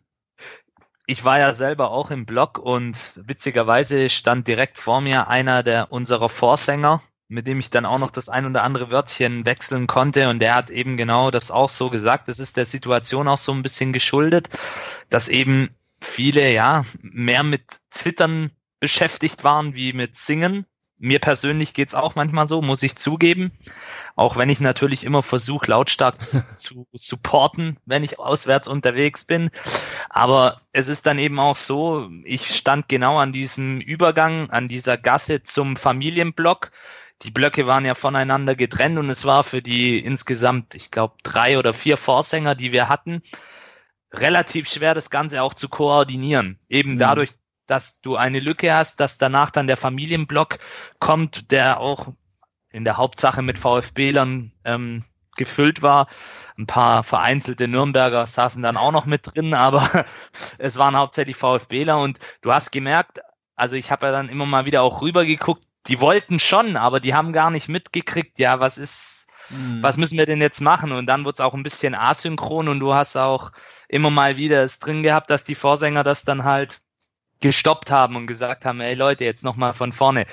ich war ja selber auch im Blog und witzigerweise stand direkt vor mir einer der unserer Vorsänger mit dem ich dann auch noch das ein oder andere Wörtchen wechseln konnte. Und der hat eben genau das auch so gesagt. Das ist der Situation auch so ein bisschen geschuldet, dass eben viele ja mehr mit Zittern beschäftigt waren wie mit Singen. Mir persönlich geht's auch manchmal so, muss ich zugeben. Auch wenn ich natürlich immer versuche, lautstark zu supporten, wenn ich auswärts unterwegs bin. Aber es ist dann eben auch so, ich stand genau an diesem Übergang, an dieser Gasse zum Familienblock. Die Blöcke waren ja voneinander getrennt und es war für die insgesamt, ich glaube, drei oder vier Vorsänger, die wir hatten, relativ schwer, das Ganze auch zu koordinieren. Eben mhm. dadurch, dass du eine Lücke hast, dass danach dann der Familienblock kommt, der auch in der Hauptsache mit VfB-Lern ähm, gefüllt war. Ein paar vereinzelte Nürnberger saßen dann auch noch mit drin, aber es waren hauptsächlich VfBler und du hast gemerkt, also ich habe ja dann immer mal wieder auch rübergeguckt, die wollten schon, aber die haben gar nicht mitgekriegt, ja, was ist, mhm. was müssen wir denn jetzt machen? Und dann wurde es auch ein bisschen asynchron und du hast auch immer mal wieder es drin gehabt, dass die Vorsänger das dann halt gestoppt haben und gesagt haben, ey Leute, jetzt nochmal von vorne.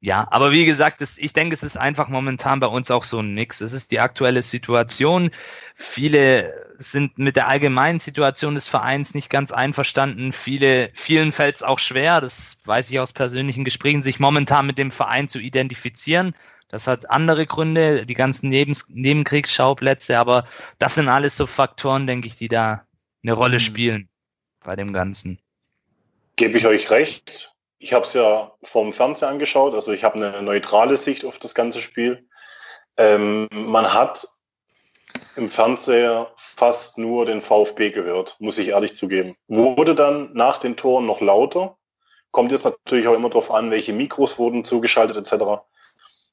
Ja, aber wie gesagt, das, ich denke, es ist einfach momentan bei uns auch so ein Nix. Es ist die aktuelle Situation. Viele sind mit der allgemeinen Situation des Vereins nicht ganz einverstanden. Viele, vielen fällt es auch schwer, das weiß ich aus persönlichen Gesprächen, sich momentan mit dem Verein zu identifizieren. Das hat andere Gründe, die ganzen Nebens Nebenkriegsschauplätze, aber das sind alles so Faktoren, denke ich, die da eine Rolle mhm. spielen bei dem Ganzen. Gebe ich euch recht. Ich habe es ja vom Fernseher angeschaut, also ich habe eine neutrale Sicht auf das ganze Spiel. Ähm, man hat im Fernseher fast nur den VfB gehört, muss ich ehrlich zugeben. Wurde dann nach den Toren noch lauter. Kommt jetzt natürlich auch immer darauf an, welche Mikros wurden zugeschaltet etc.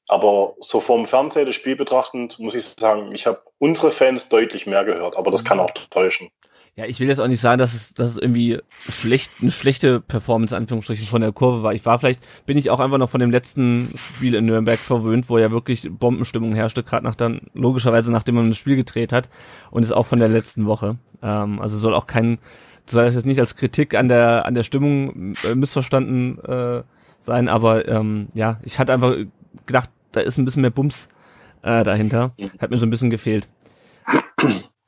Aber so vom Fernseher das Spiel betrachtend, muss ich sagen, ich habe unsere Fans deutlich mehr gehört, aber das kann auch täuschen. Ja, ich will jetzt auch nicht sagen, dass es, dass es irgendwie schlecht, eine schlechte Performance, Anführungsstrichen, von der Kurve war. Ich war vielleicht, bin ich auch einfach noch von dem letzten Spiel in Nürnberg verwöhnt, wo ja wirklich Bombenstimmung herrschte, gerade nach dann, logischerweise nachdem man das Spiel gedreht hat. Und ist auch von der letzten Woche. Ähm, also soll auch kein, soll das jetzt nicht als Kritik an der, an der Stimmung äh, missverstanden äh, sein, aber ähm, ja, ich hatte einfach gedacht, da ist ein bisschen mehr Bums äh, dahinter. Hat mir so ein bisschen gefehlt.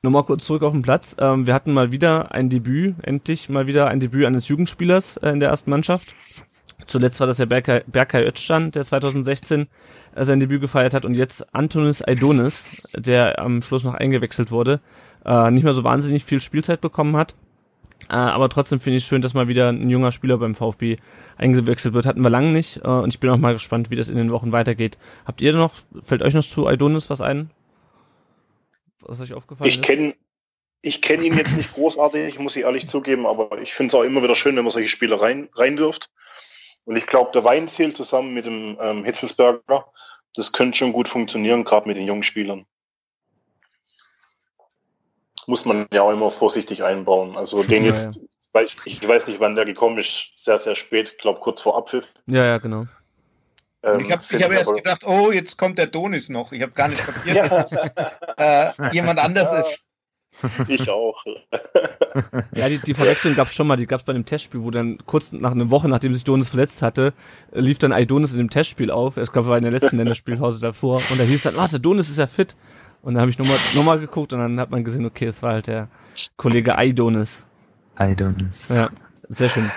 Nochmal kurz zurück auf den Platz. Ähm, wir hatten mal wieder ein Debüt, endlich mal wieder ein Debüt eines Jugendspielers äh, in der ersten Mannschaft. Zuletzt war das der Berkay, Berkay Özcan, der 2016 äh, sein Debüt gefeiert hat und jetzt Antonis Aidonis, der am Schluss noch eingewechselt wurde, äh, nicht mehr so wahnsinnig viel Spielzeit bekommen hat. Äh, aber trotzdem finde ich schön, dass mal wieder ein junger Spieler beim VfB eingewechselt wird. Hatten wir lange nicht äh, und ich bin auch mal gespannt, wie das in den Wochen weitergeht. Habt ihr noch, fällt euch noch zu Aidonis was ein? Was euch aufgefallen ich kenn, Ich kenne ihn jetzt nicht großartig, muss ich ehrlich zugeben, aber ich finde es auch immer wieder schön, wenn man solche Spiele rein, reinwirft. Und ich glaube, der Weinziel zusammen mit dem ähm, Hitzelsberger, das könnte schon gut funktionieren, gerade mit den jungen Spielern. Muss man ja auch immer vorsichtig einbauen. Also den ja, jetzt, ja. Weiß, ich weiß nicht, wann der gekommen ist, sehr, sehr spät, ich glaube kurz vor Abpfiff. Ja, ja, genau. Ähm, ich habe hab erst gedacht, oh, jetzt kommt der Donis noch. Ich habe gar nicht kapiert, ja. dass es äh, jemand anders ist. Ich auch. ja, die, die Verwechslung gab es schon mal, die gab es bei einem Testspiel, wo dann kurz nach einer Woche, nachdem sich Donis verletzt hatte, lief dann Aidonis in dem Testspiel auf. Es gab in der letzten Länderspielpause davor und da hieß dann, was, der Donis ist ja fit. Und dann habe ich nochmal noch mal geguckt und dann hat man gesehen, okay, es war halt der Kollege Aidonis. Aidonis. Ja, sehr schön.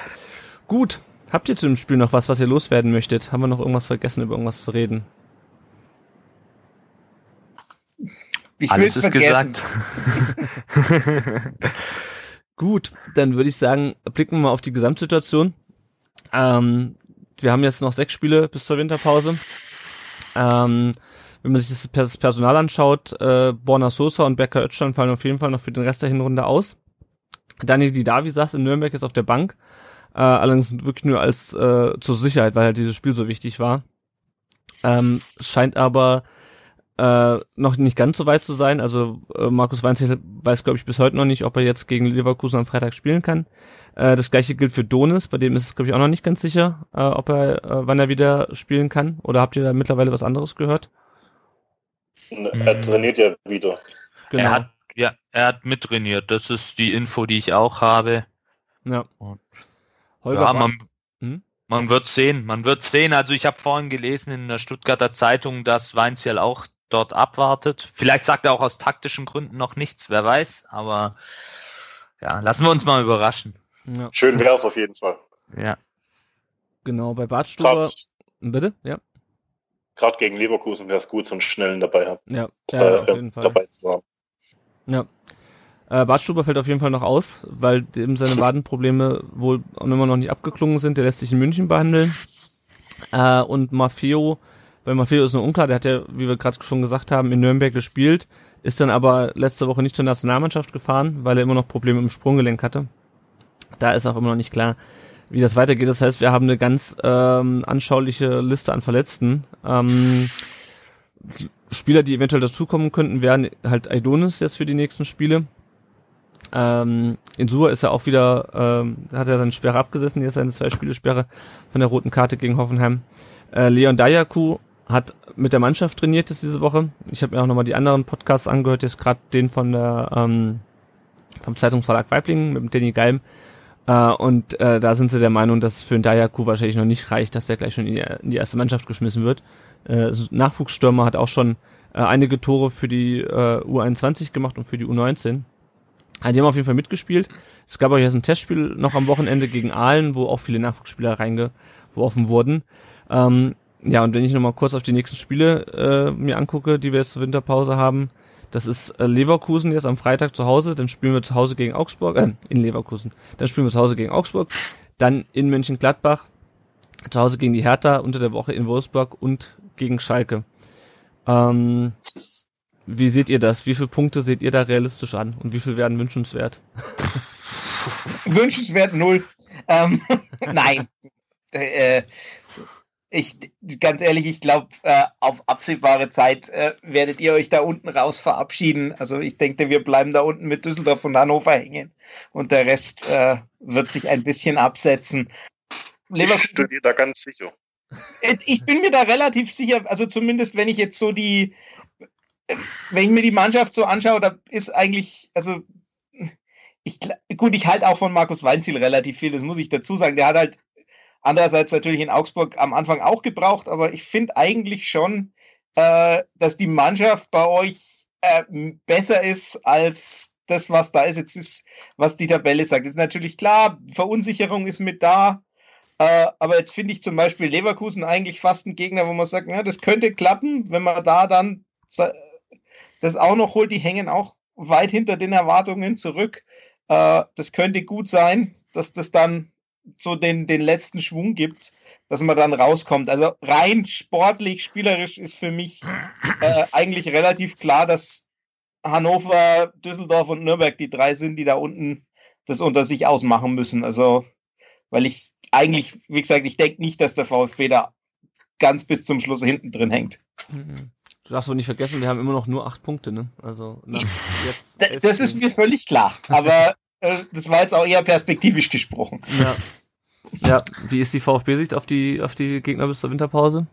Gut, Habt ihr zu dem Spiel noch was, was ihr loswerden möchtet? Haben wir noch irgendwas vergessen, über irgendwas zu reden? Ich Alles ist vergessen. gesagt. Gut, dann würde ich sagen, blicken wir mal auf die Gesamtsituation. Ähm, wir haben jetzt noch sechs Spiele bis zur Winterpause. Ähm, wenn man sich das Personal anschaut, äh, Borna Sosa und Becker Özcan fallen auf jeden Fall noch für den Rest der Hinrunde aus. Daniel Didavi saß in Nürnberg jetzt auf der Bank. Äh, allerdings wirklich nur als äh, zur Sicherheit, weil halt dieses Spiel so wichtig war. Ähm, scheint aber äh, noch nicht ganz so weit zu sein. Also äh, Markus Weinzel weiß, glaube ich, bis heute noch nicht, ob er jetzt gegen Leverkusen am Freitag spielen kann. Äh, das gleiche gilt für Donis, bei dem ist es, glaube ich, auch noch nicht ganz sicher, äh, ob er, äh, wann er wieder spielen kann. Oder habt ihr da mittlerweile was anderes gehört? Er trainiert ja wieder. Genau. Er hat, ja, er hat mittrainiert. Das ist die Info, die ich auch habe. Ja. Und Holger ja, man, hm? Man wird sehen, man wird sehen. Also ich habe vorhin gelesen in der Stuttgarter Zeitung, dass Weinziel auch dort abwartet. Vielleicht sagt er auch aus taktischen Gründen noch nichts, wer weiß. Aber ja, lassen wir uns mal überraschen. Ja. Schön wäre es auf jeden Fall. Ja. Genau, bei Bartstuber. Bitte? Ja. Gerade gegen Leverkusen wäre es gut, so einen schnellen dabei haben. Ja, ja da, auf jeden Fall. dabei zu haben. Ja. Äh, Bartstuber fällt auf jeden Fall noch aus, weil eben seine Wadenprobleme wohl immer noch nicht abgeklungen sind. Der lässt sich in München behandeln. Äh, und Maffeo, bei Maffeo ist nur unklar, der hat ja, wie wir gerade schon gesagt haben, in Nürnberg gespielt, ist dann aber letzte Woche nicht zur Nationalmannschaft gefahren, weil er immer noch Probleme im Sprunggelenk hatte. Da ist auch immer noch nicht klar, wie das weitergeht. Das heißt, wir haben eine ganz ähm, anschauliche Liste an Verletzten. Ähm, Spieler, die eventuell dazukommen könnten, wären halt Aidonis jetzt für die nächsten Spiele. Ähm, in Sur ist er auch wieder, ähm, hat er seine Sperre abgesessen, jetzt seine zwei Spiele Sperre von der roten Karte gegen Hoffenheim. Äh, Leon Dayaku hat mit der Mannschaft trainiert ist diese Woche. Ich habe mir auch nochmal die anderen Podcasts angehört, jetzt gerade den von der ähm, vom Zeitungsverlag Weiblingen mit dem Danny Geim. Äh, und äh, da sind sie der Meinung, dass für den Dayaku wahrscheinlich noch nicht reicht, dass der gleich schon in die, in die erste Mannschaft geschmissen wird. Äh, Nachwuchsstürmer hat auch schon äh, einige Tore für die äh, U21 gemacht und für die U19. Also die haben auf jeden Fall mitgespielt. Es gab auch jetzt ein Testspiel noch am Wochenende gegen Aalen, wo auch viele Nachwuchsspieler reingeworfen wurden. Ähm, ja, und wenn ich nochmal kurz auf die nächsten Spiele äh, mir angucke, die wir jetzt zur Winterpause haben, das ist äh, Leverkusen jetzt am Freitag zu Hause, dann spielen wir zu Hause gegen Augsburg, äh, in Leverkusen, dann spielen wir zu Hause gegen Augsburg, dann in Mönchengladbach, zu Hause gegen die Hertha, unter der Woche in Wolfsburg und gegen Schalke. Ähm, wie seht ihr das? Wie viele Punkte seht ihr da realistisch an? Und wie viel werden wünschenswert? wünschenswert null. Ähm, nein. Äh, ich, ganz ehrlich, ich glaube, äh, auf absehbare Zeit äh, werdet ihr euch da unten raus verabschieden. Also ich denke, wir bleiben da unten mit Düsseldorf und Hannover hängen. Und der Rest äh, wird sich ein bisschen absetzen. Leverkusen, ich studiere da ganz sicher. Äh, ich bin mir da relativ sicher, also zumindest wenn ich jetzt so die, wenn ich mir die Mannschaft so anschaue, da ist eigentlich, also ich, gut, ich halte auch von Markus Weinziel relativ viel, das muss ich dazu sagen. Der hat halt andererseits natürlich in Augsburg am Anfang auch gebraucht, aber ich finde eigentlich schon, äh, dass die Mannschaft bei euch äh, besser ist als das, was da ist. Jetzt ist, was die Tabelle sagt. Ist natürlich klar, Verunsicherung ist mit da. Äh, aber jetzt finde ich zum Beispiel Leverkusen eigentlich fast ein Gegner, wo man sagt, ja, das könnte klappen, wenn man da dann das auch noch holt, die hängen auch weit hinter den Erwartungen zurück. Äh, das könnte gut sein, dass das dann so den, den letzten Schwung gibt, dass man dann rauskommt. Also rein sportlich, spielerisch ist für mich äh, eigentlich relativ klar, dass Hannover, Düsseldorf und Nürnberg die drei sind, die da unten das unter sich ausmachen müssen. Also, weil ich eigentlich, wie gesagt, ich denke nicht, dass der VfB da ganz bis zum Schluss hinten drin hängt. Mhm. Du darfst doch nicht vergessen, wir haben immer noch nur acht Punkte, ne? Also jetzt das ist mir völlig klar. Aber äh, das war jetzt auch eher perspektivisch gesprochen. Ja. Ja, wie ist die VfB-Sicht auf die, auf die Gegner bis zur Winterpause?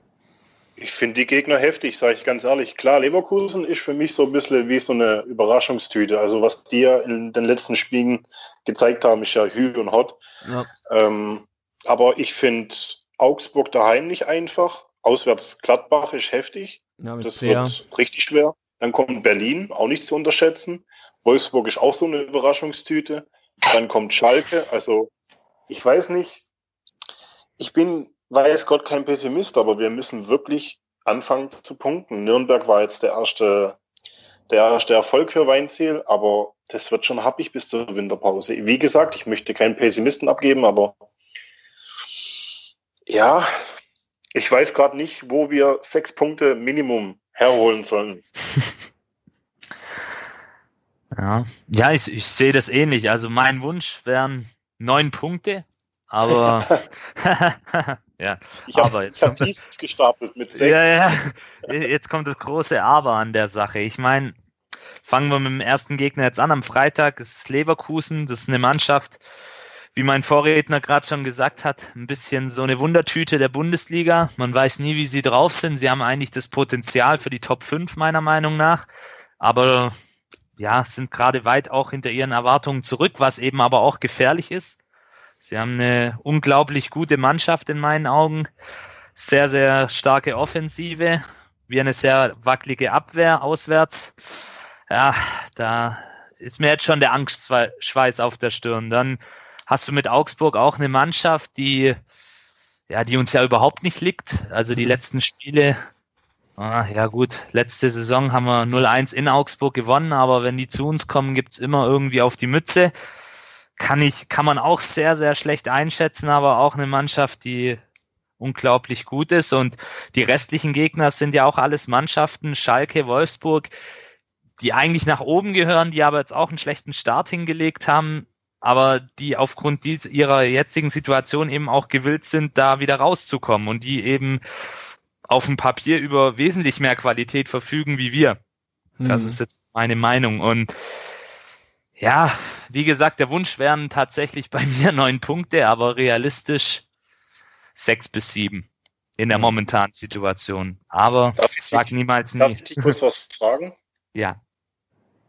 Ich finde die Gegner heftig, sage ich ganz ehrlich. Klar, Leverkusen ist für mich so ein bisschen wie so eine Überraschungstüte. Also was die ja in den letzten Spielen gezeigt haben, ist ja Hü und Hot. Ja. Ähm, aber ich finde Augsburg daheim nicht einfach. Auswärts Gladbach ist heftig. Ja, das Player. wird richtig schwer. Dann kommt Berlin, auch nicht zu unterschätzen. Wolfsburg ist auch so eine Überraschungstüte. Dann kommt Schalke. Also ich weiß nicht. Ich bin, weiß Gott, kein Pessimist, aber wir müssen wirklich anfangen zu punkten. Nürnberg war jetzt der erste, der erste Erfolg für Weinziel, aber das wird schon happig bis zur Winterpause. Wie gesagt, ich möchte keinen Pessimisten abgeben, aber ja, ich weiß gerade nicht, wo wir sechs Punkte Minimum herholen sollen. Ja, ja ich, ich sehe das ähnlich. Also mein Wunsch wären neun Punkte, aber ja, ich habe hab tief gestapelt mit sechs. Ja, ja. Jetzt kommt das große Aber an der Sache. Ich meine, fangen wir mit dem ersten Gegner jetzt an. Am Freitag ist Leverkusen. Das ist eine Mannschaft, wie mein Vorredner gerade schon gesagt hat, ein bisschen so eine Wundertüte der Bundesliga. Man weiß nie, wie sie drauf sind. Sie haben eigentlich das Potenzial für die Top 5 meiner Meinung nach, aber ja, sind gerade weit auch hinter ihren Erwartungen zurück, was eben aber auch gefährlich ist. Sie haben eine unglaublich gute Mannschaft in meinen Augen. Sehr, sehr starke Offensive. Wie eine sehr wackelige Abwehr auswärts. Ja, da ist mir jetzt schon der Angstschweiß auf der Stirn. Dann hast du mit Augsburg auch eine Mannschaft, die, ja, die uns ja überhaupt nicht liegt. Also die letzten Spiele, ah, ja gut, letzte Saison haben wir 0-1 in Augsburg gewonnen, aber wenn die zu uns kommen, gibt's immer irgendwie auf die Mütze. Kann ich, kann man auch sehr, sehr schlecht einschätzen, aber auch eine Mannschaft, die unglaublich gut ist. Und die restlichen Gegner sind ja auch alles Mannschaften, Schalke, Wolfsburg, die eigentlich nach oben gehören, die aber jetzt auch einen schlechten Start hingelegt haben, aber die aufgrund dies, ihrer jetzigen Situation eben auch gewillt sind, da wieder rauszukommen und die eben auf dem Papier über wesentlich mehr Qualität verfügen wie wir. Das mhm. ist jetzt meine Meinung. Und ja, wie gesagt, der Wunsch wären tatsächlich bei mir neun Punkte, aber realistisch sechs bis sieben in der mhm. momentanen Situation. Aber darf ich sag niemals nie. Darf ich dich kurz was fragen? Ja.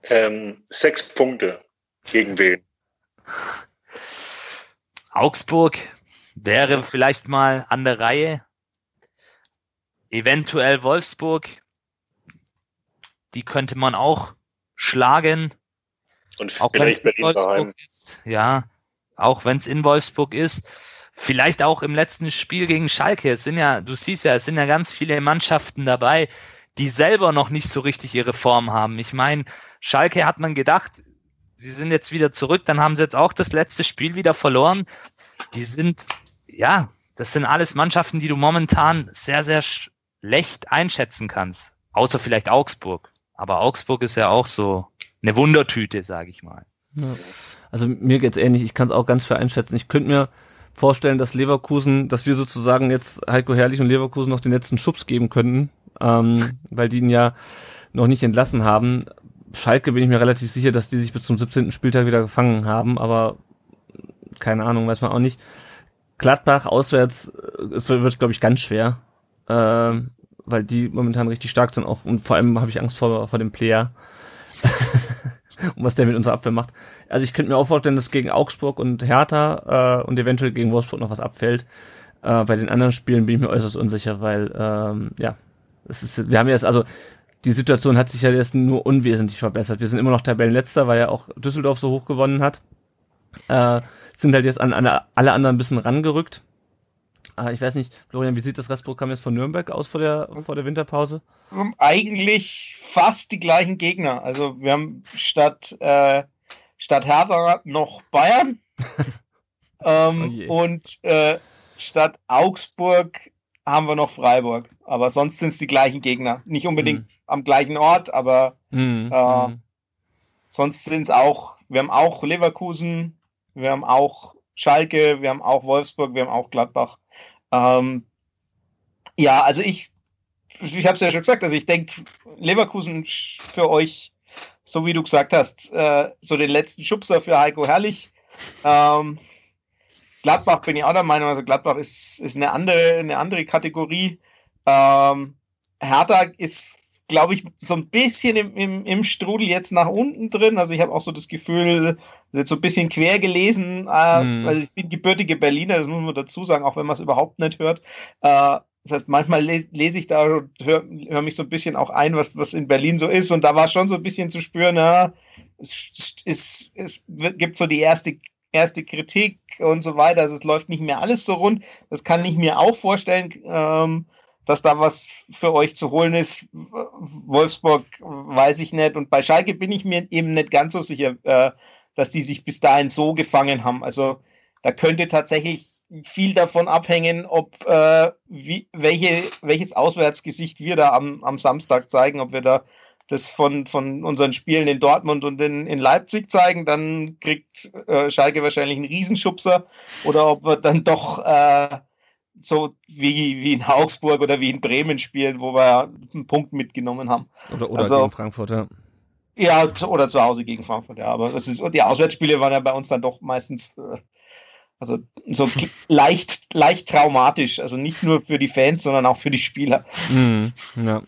Ähm, sechs Punkte. Gegen wen? Augsburg wäre vielleicht mal an der Reihe. Eventuell Wolfsburg. Die könnte man auch schlagen. Und auch vielleicht Berlin Wolfsburg daheim. Ist, ja, auch wenn es in Wolfsburg ist. Vielleicht auch im letzten Spiel gegen Schalke. Es sind ja, du siehst ja, es sind ja ganz viele Mannschaften dabei, die selber noch nicht so richtig ihre Form haben. Ich meine, Schalke hat man gedacht, sie sind jetzt wieder zurück, dann haben sie jetzt auch das letzte Spiel wieder verloren. Die sind, ja, das sind alles Mannschaften, die du momentan sehr, sehr schlecht einschätzen kannst. Außer vielleicht Augsburg. Aber Augsburg ist ja auch so eine Wundertüte, sage ich mal. Ja. Also mir geht's ähnlich, ich kann es auch ganz schwer einschätzen. Ich könnte mir vorstellen, dass Leverkusen, dass wir sozusagen jetzt Heiko Herrlich und Leverkusen noch den letzten Schubs geben könnten, ähm, weil die ihn ja noch nicht entlassen haben. Schalke bin ich mir relativ sicher, dass die sich bis zum 17. Spieltag wieder gefangen haben, aber keine Ahnung, weiß man auch nicht. Gladbach auswärts, äh, es wird, glaube ich, ganz schwer, äh, weil die momentan richtig stark sind auch und vor allem habe ich Angst vor, vor dem Player und was der mit unserer Abwehr macht. Also ich könnte mir auch vorstellen, dass gegen Augsburg und Hertha äh, und eventuell gegen Wolfsburg noch was abfällt. Äh, bei den anderen Spielen bin ich mir äußerst unsicher, weil ähm, ja, es ist, wir haben jetzt also die Situation hat sich ja jetzt nur unwesentlich verbessert. Wir sind immer noch Tabellenletzter, weil ja auch Düsseldorf so hoch gewonnen hat. Äh, sind halt jetzt an, an alle anderen ein bisschen rangerückt. Ah, ich weiß nicht, Florian, wie sieht das Restprogramm jetzt von Nürnberg aus vor der, vor der Winterpause? Eigentlich fast die gleichen Gegner. Also wir haben statt, äh, statt Hertha noch Bayern ähm, oh und äh, statt Augsburg haben wir noch Freiburg. Aber sonst sind es die gleichen Gegner. Nicht unbedingt mhm. Am gleichen Ort, aber mhm. Äh, mhm. sonst sind es auch, wir haben auch Leverkusen, wir haben auch Schalke, wir haben auch Wolfsburg, wir haben auch Gladbach. Ähm, ja, also ich, ich habe es ja schon gesagt, also ich denke, Leverkusen für euch, so wie du gesagt hast, äh, so den letzten Schubser für Heiko Herrlich. Ähm, Gladbach bin ich auch der Meinung, also Gladbach ist, ist eine andere, eine andere Kategorie. Ähm, Hertha ist, glaube ich, so ein bisschen im, im, im Strudel jetzt nach unten drin. Also ich habe auch so das Gefühl, jetzt so ein bisschen quer gelesen. Äh, mhm. Also ich bin gebürtige Berliner, das muss man dazu sagen, auch wenn man es überhaupt nicht hört. Äh, das heißt, manchmal lese, lese ich da und höre hör mich so ein bisschen auch ein, was, was in Berlin so ist. Und da war schon so ein bisschen zu spüren, ja, es, es, es gibt so die erste erste Kritik und so weiter. Also es läuft nicht mehr alles so rund. Das kann ich mir auch vorstellen, ähm, dass da was für euch zu holen ist. Wolfsburg weiß ich nicht. Und bei Schalke bin ich mir eben nicht ganz so sicher, äh, dass die sich bis dahin so gefangen haben. Also da könnte tatsächlich viel davon abhängen, ob äh, wie, welche, welches Auswärtsgesicht wir da am, am Samstag zeigen, ob wir da das von, von unseren Spielen in Dortmund und in, in Leipzig zeigen, dann kriegt äh, Schalke wahrscheinlich einen Riesenschubser. Oder ob wir dann doch äh, so wie, wie in Augsburg oder wie in Bremen spielen, wo wir einen Punkt mitgenommen haben. Oder, oder also, gegen Frankfurt, ja. Ja, oder zu Hause gegen Frankfurt, ja. Aber ist, die Auswärtsspiele waren ja bei uns dann doch meistens äh, also so leicht, leicht traumatisch. Also nicht nur für die Fans, sondern auch für die Spieler. Mm, ja.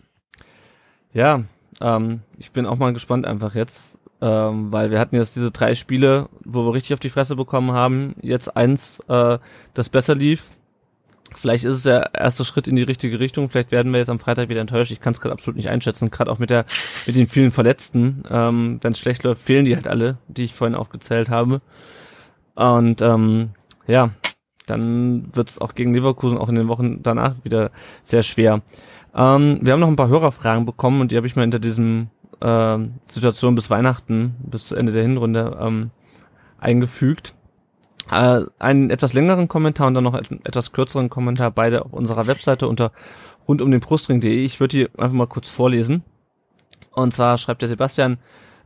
Ja, ähm, ich bin auch mal gespannt einfach jetzt, ähm, weil wir hatten jetzt diese drei Spiele, wo wir richtig auf die Fresse bekommen haben. Jetzt eins, äh, das besser lief. Vielleicht ist es der erste Schritt in die richtige Richtung. Vielleicht werden wir jetzt am Freitag wieder enttäuscht. Ich kann es gerade absolut nicht einschätzen. Gerade auch mit der mit den vielen Verletzten. Ähm, Wenn es schlecht läuft, fehlen die halt alle, die ich vorhin aufgezählt habe. Und ähm, ja, dann wird es auch gegen Leverkusen auch in den Wochen danach wieder sehr schwer. Ähm, wir haben noch ein paar Hörerfragen bekommen und die habe ich mal hinter diesem äh, Situation bis Weihnachten, bis Ende der Hinrunde ähm, eingefügt. Äh, einen etwas längeren Kommentar und dann noch einen etwas kürzeren Kommentar, beide auf unserer Webseite unter rundumdenbrustring.de. Ich würde die einfach mal kurz vorlesen. Und zwar schreibt der Sebastian,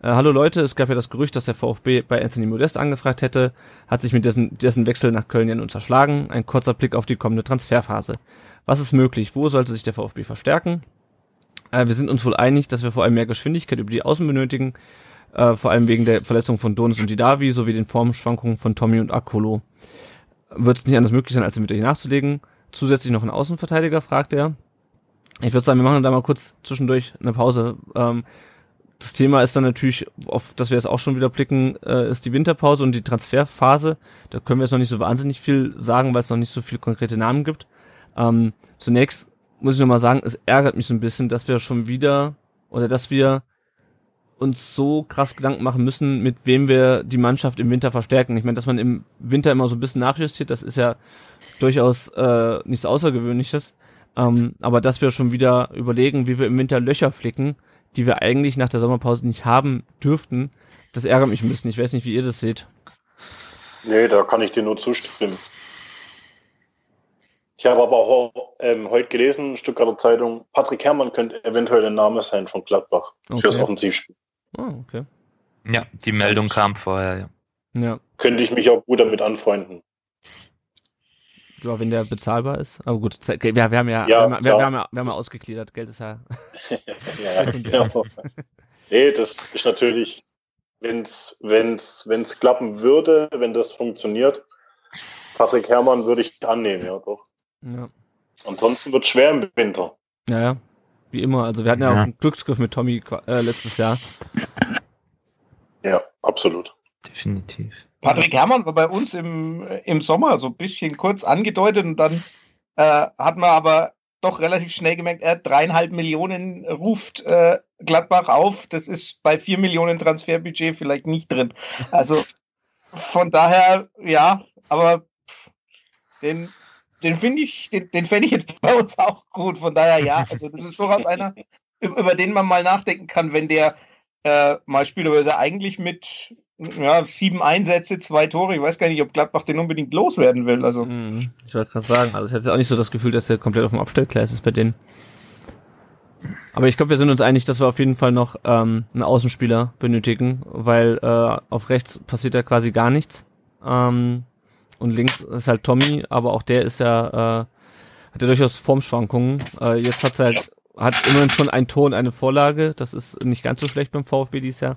äh, Hallo Leute, es gab ja das Gerücht, dass der VfB bei Anthony Modest angefragt hätte, hat sich mit dessen, dessen Wechsel nach Köln ja unterschlagen. Ein kurzer Blick auf die kommende Transferphase. Was ist möglich? Wo sollte sich der VfB verstärken? Äh, wir sind uns wohl einig, dass wir vor allem mehr Geschwindigkeit über die Außen benötigen, äh, vor allem wegen der Verletzung von Donis und Didavi sowie den Formschwankungen von Tommy und Akolo. Wird es nicht anders möglich sein, als mit euch nachzulegen? Zusätzlich noch ein Außenverteidiger, fragt er. Ich würde sagen, wir machen da mal kurz zwischendurch eine Pause. Ähm, das Thema ist dann natürlich, auf das wir jetzt auch schon wieder blicken, äh, ist die Winterpause und die Transferphase. Da können wir jetzt noch nicht so wahnsinnig viel sagen, weil es noch nicht so viele konkrete Namen gibt. Ähm, zunächst muss ich nochmal sagen, es ärgert mich so ein bisschen, dass wir schon wieder oder dass wir uns so krass Gedanken machen müssen, mit wem wir die Mannschaft im Winter verstärken. Ich meine, dass man im Winter immer so ein bisschen nachjustiert, das ist ja durchaus äh, nichts Außergewöhnliches. Ähm, aber dass wir schon wieder überlegen, wie wir im Winter Löcher flicken, die wir eigentlich nach der Sommerpause nicht haben dürften, das ärgert mich ein bisschen. Ich weiß nicht, wie ihr das seht. Nee, da kann ich dir nur zustimmen. Ich habe aber auch ähm, heute gelesen, Stuttgarter Zeitung, Patrick Herrmann könnte eventuell der Name sein von Gladbach okay. fürs Offensivspiel. Oh, okay. Ja, die Meldung kam vorher, ja. ja. Könnte ich mich auch gut damit anfreunden. Ja, wenn der bezahlbar ist. Aber gut, wir, wir haben ja, ja, wir, wir, wir, haben ja, wir haben ja ausgegliedert. Geld ist ja. ja, genau. nee, das ist natürlich, wenn's, wenn's, wenn's klappen würde, wenn das funktioniert, Patrick Herrmann würde ich annehmen, ja, doch. Ja. Ansonsten wird es schwer im Winter. Ja, ja. Wie immer. Also wir hatten ja, ja. auch einen Glücksgriff mit Tommy äh, letztes Jahr. Ja, absolut. Definitiv. Patrick Herrmann war bei uns im, im Sommer so ein bisschen kurz angedeutet und dann äh, hat man aber doch relativ schnell gemerkt, er hat dreieinhalb Millionen ruft äh, Gladbach auf. Das ist bei vier Millionen Transferbudget vielleicht nicht drin. Also von daher, ja, aber den den finde ich, den, den fände ich jetzt bei uns auch gut. Von daher ja, also das ist durchaus einer, über den man mal nachdenken kann, wenn der äh, mal er eigentlich mit ja, sieben Einsätze, zwei Tore. Ich weiß gar nicht, ob Gladbach den unbedingt loswerden will. Also. Mhm. Ich wollte gerade sagen, also ich hatte auch nicht so das Gefühl, dass er komplett auf dem Abstellgleis ist bei denen. Aber ich glaube, wir sind uns einig, dass wir auf jeden Fall noch ähm, einen Außenspieler benötigen, weil äh, auf rechts passiert ja quasi gar nichts. Ähm, und links ist halt Tommy, aber auch der ist ja, äh, hat ja durchaus Formschwankungen. Äh, jetzt hat er halt, hat immerhin schon ein Tor und eine Vorlage. Das ist nicht ganz so schlecht beim VfB dieses Jahr.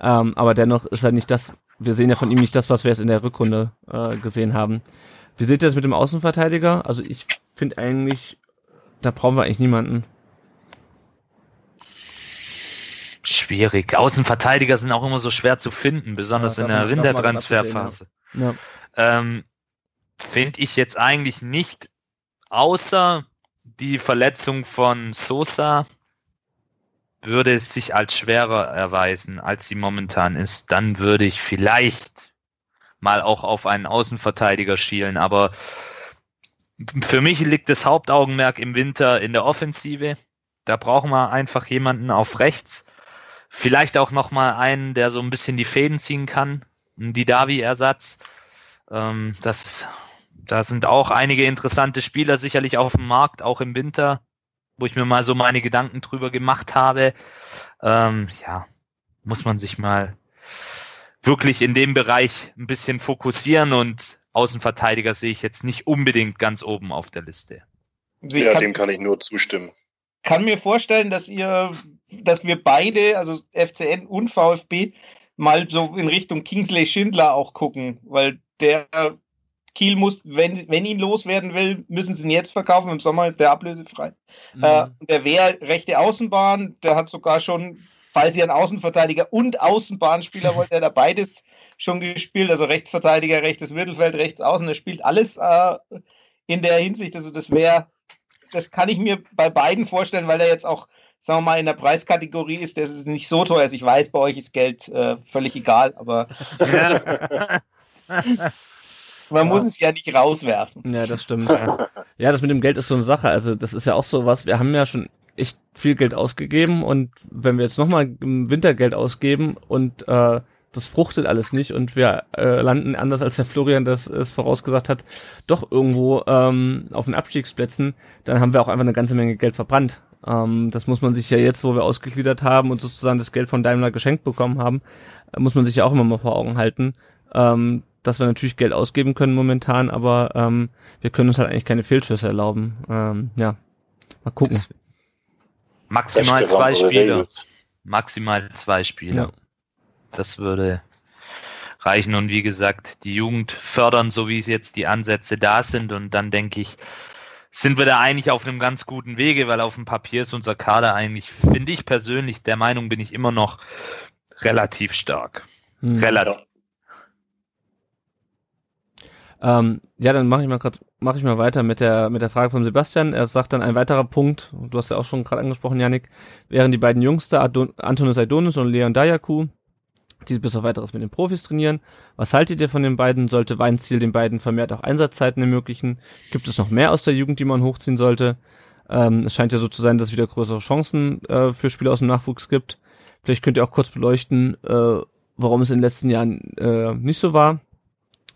Ähm, aber dennoch ist halt nicht das, wir sehen ja von ihm nicht das, was wir jetzt in der Rückrunde äh, gesehen haben. Wie seht ihr das mit dem Außenverteidiger? Also ich finde eigentlich, da brauchen wir eigentlich niemanden. Schwierig. Außenverteidiger sind auch immer so schwer zu finden, besonders ja, in der Wintertransferphase. Ja. Ähm, Finde ich jetzt eigentlich nicht, außer die Verletzung von Sosa würde es sich als schwerer erweisen, als sie momentan ist. Dann würde ich vielleicht mal auch auf einen Außenverteidiger schielen, aber für mich liegt das Hauptaugenmerk im Winter in der Offensive. Da brauchen wir einfach jemanden auf rechts. Vielleicht auch nochmal einen, der so ein bisschen die Fäden ziehen kann. Ein Didavi-Ersatz. Ähm, das, da sind auch einige interessante Spieler sicherlich auf dem Markt, auch im Winter, wo ich mir mal so meine Gedanken drüber gemacht habe. Ähm, ja, muss man sich mal wirklich in dem Bereich ein bisschen fokussieren und Außenverteidiger sehe ich jetzt nicht unbedingt ganz oben auf der Liste. Ja, dem kann ich nur zustimmen. Kann mir vorstellen, dass ihr, dass wir beide, also FCN und VfB, mal so in Richtung Kingsley Schindler auch gucken, weil der Kiel muss, wenn, wenn ihn loswerden will, müssen sie ihn jetzt verkaufen. Im Sommer ist der ablösefrei. Mhm. Äh, der wäre rechte Außenbahn, der hat sogar schon, falls ihr einen Außenverteidiger und Außenbahnspieler wollt, der da beides schon gespielt, also Rechtsverteidiger, rechtes Mittelfeld, rechts außen, er spielt alles äh, in der Hinsicht. Also das wäre, das kann ich mir bei beiden vorstellen, weil er jetzt auch sagen wir mal, in der Preiskategorie ist, das ist nicht so teuer. Also ich weiß, bei euch ist Geld äh, völlig egal, aber man ja. muss es ja nicht rauswerfen. Ja, das stimmt. Ja. ja, das mit dem Geld ist so eine Sache. Also das ist ja auch so was, wir haben ja schon echt viel Geld ausgegeben und wenn wir jetzt nochmal im Winter Geld ausgeben und äh, das fruchtet alles nicht und wir äh, landen anders als der Florian das es vorausgesagt hat, doch irgendwo ähm, auf den Abstiegsplätzen, dann haben wir auch einfach eine ganze Menge Geld verbrannt. Ähm, das muss man sich ja jetzt, wo wir ausgegliedert haben und sozusagen das Geld von Daimler geschenkt bekommen haben, äh, muss man sich ja auch immer mal vor Augen halten, ähm, dass wir natürlich Geld ausgeben können momentan, aber ähm, wir können uns halt eigentlich keine Fehlschüsse erlauben. Ähm, ja, mal gucken. Maximal zwei Spiele. Maximal zwei Spiele. Ja. Das würde reichen und wie gesagt, die Jugend fördern, so wie es jetzt die Ansätze da sind und dann denke ich, sind wir da eigentlich auf einem ganz guten Wege, weil auf dem Papier ist unser Kader eigentlich, finde ich persönlich, der Meinung bin ich immer noch relativ stark. Hm. Relativ. Ähm, ja, dann mache ich mal grad, mache ich mal weiter mit der mit der Frage von Sebastian. Er sagt dann ein weiterer Punkt, du hast ja auch schon gerade angesprochen, Janik, wären die beiden Jüngste, Adon Antonis Aidonis und Leon Dayaku, die bis auf weiteres mit den Profis trainieren. Was haltet ihr von den beiden? Sollte Weinziel den beiden vermehrt auch Einsatzzeiten ermöglichen? Gibt es noch mehr aus der Jugend, die man hochziehen sollte? Ähm, es scheint ja so zu sein, dass es wieder größere Chancen äh, für Spieler aus dem Nachwuchs gibt. Vielleicht könnt ihr auch kurz beleuchten, äh, warum es in den letzten Jahren äh, nicht so war.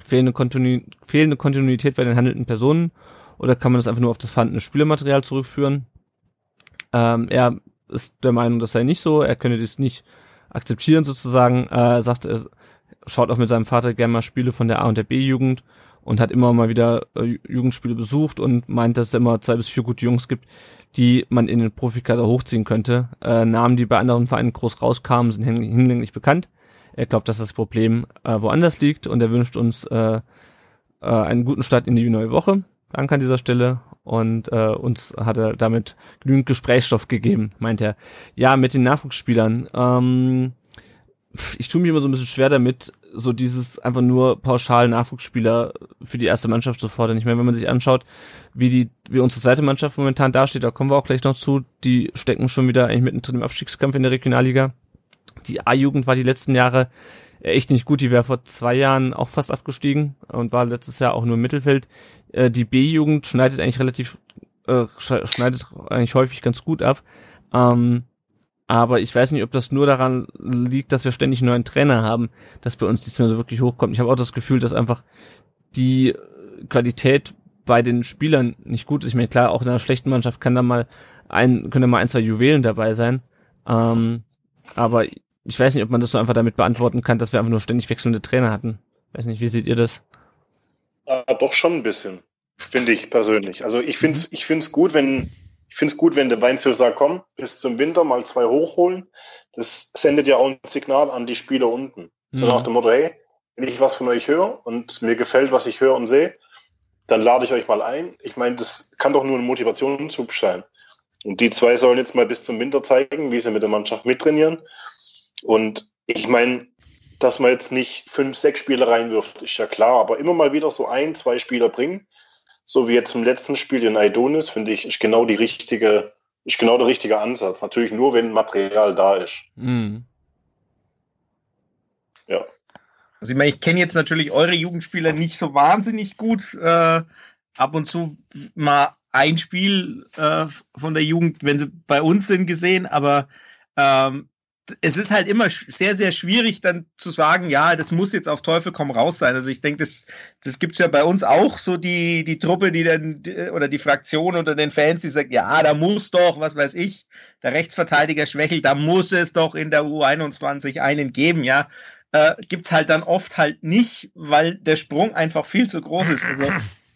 Fehlende, Kontinu fehlende Kontinuität bei den handelnden Personen oder kann man das einfach nur auf das vorhandene Spielematerial zurückführen? Ähm, er ist der Meinung, das sei nicht so. Er könne dies nicht akzeptieren sozusagen. Äh, sagt, er schaut auch mit seinem Vater gerne mal Spiele von der A und der B-Jugend und hat immer mal wieder äh, Jugendspiele besucht und meint, dass es immer zwei bis vier gute Jungs gibt, die man in den Profikader hochziehen könnte. Äh, Namen, die bei anderen Vereinen groß rauskamen, sind hinlänglich bekannt. Er glaubt, dass das Problem äh, woanders liegt und er wünscht uns äh, äh, einen guten Start in die neue Woche. Danke an dieser Stelle. Und äh, uns hat er damit genügend Gesprächsstoff gegeben, meint er. Ja, mit den Nachwuchsspielern. Ähm, ich tue mir immer so ein bisschen schwer damit, so dieses einfach nur pauschal Nachwuchsspieler für die erste Mannschaft zu fordern. Ich meine, wenn man sich anschaut, wie die, wie unsere zweite Mannschaft momentan dasteht, da kommen wir auch gleich noch zu, die stecken schon wieder eigentlich mittendrin im Abstiegskampf in der Regionalliga. Die A-Jugend war die letzten Jahre echt nicht gut. Die wäre vor zwei Jahren auch fast abgestiegen und war letztes Jahr auch nur im Mittelfeld. Äh, die B-Jugend schneidet eigentlich relativ, äh, schneidet eigentlich häufig ganz gut ab. Ähm, aber ich weiß nicht, ob das nur daran liegt, dass wir ständig einen neuen Trainer haben, dass bei uns nichts mehr so wirklich hochkommt. Ich habe auch das Gefühl, dass einfach die Qualität bei den Spielern nicht gut ist. Ich meine, klar, auch in einer schlechten Mannschaft kann da mal ein, können da mal ein, zwei Juwelen dabei sein. Ähm, aber ich weiß nicht, ob man das so einfach damit beantworten kann, dass wir einfach nur ständig wechselnde Trainer hatten. Weiß nicht, wie seht ihr das? Ja, doch schon ein bisschen, finde ich persönlich. Also ich finde es mhm. ich find's gut, wenn ich finde es gut, wenn der Weinzel sagt, komm, bis zum Winter mal zwei hochholen. Das sendet ja auch ein Signal an die Spieler unten. Mhm. So nach dem Motto, hey, wenn ich was von euch höre und mir gefällt, was ich höre und sehe, dann lade ich euch mal ein. Ich meine, das kann doch nur ein Motivationsschub sein. Und die zwei sollen jetzt mal bis zum Winter zeigen, wie sie mit der Mannschaft mittrainieren. Und ich meine, dass man jetzt nicht fünf, sechs Spieler reinwirft, ist ja klar, aber immer mal wieder so ein, zwei Spieler bringen, so wie jetzt im letzten Spiel in Aidonis, finde ich, ist genau die richtige, ist genau der richtige Ansatz. Natürlich nur, wenn Material da ist. Mhm. Ja. Also ich meine, ich kenne jetzt natürlich eure Jugendspieler nicht so wahnsinnig gut. Äh, ab und zu mal ein Spiel äh, von der Jugend, wenn sie bei uns sind, gesehen, aber ähm, es ist halt immer sehr, sehr schwierig dann zu sagen, ja, das muss jetzt auf Teufel komm raus sein. Also ich denke, das, das gibt's ja bei uns auch so die, die Truppe, die dann, oder die Fraktion unter den Fans, die sagt, ja, da muss doch, was weiß ich, der Rechtsverteidiger schwächelt, da muss es doch in der U21 einen geben, ja. Äh, gibt's halt dann oft halt nicht, weil der Sprung einfach viel zu groß ist. Also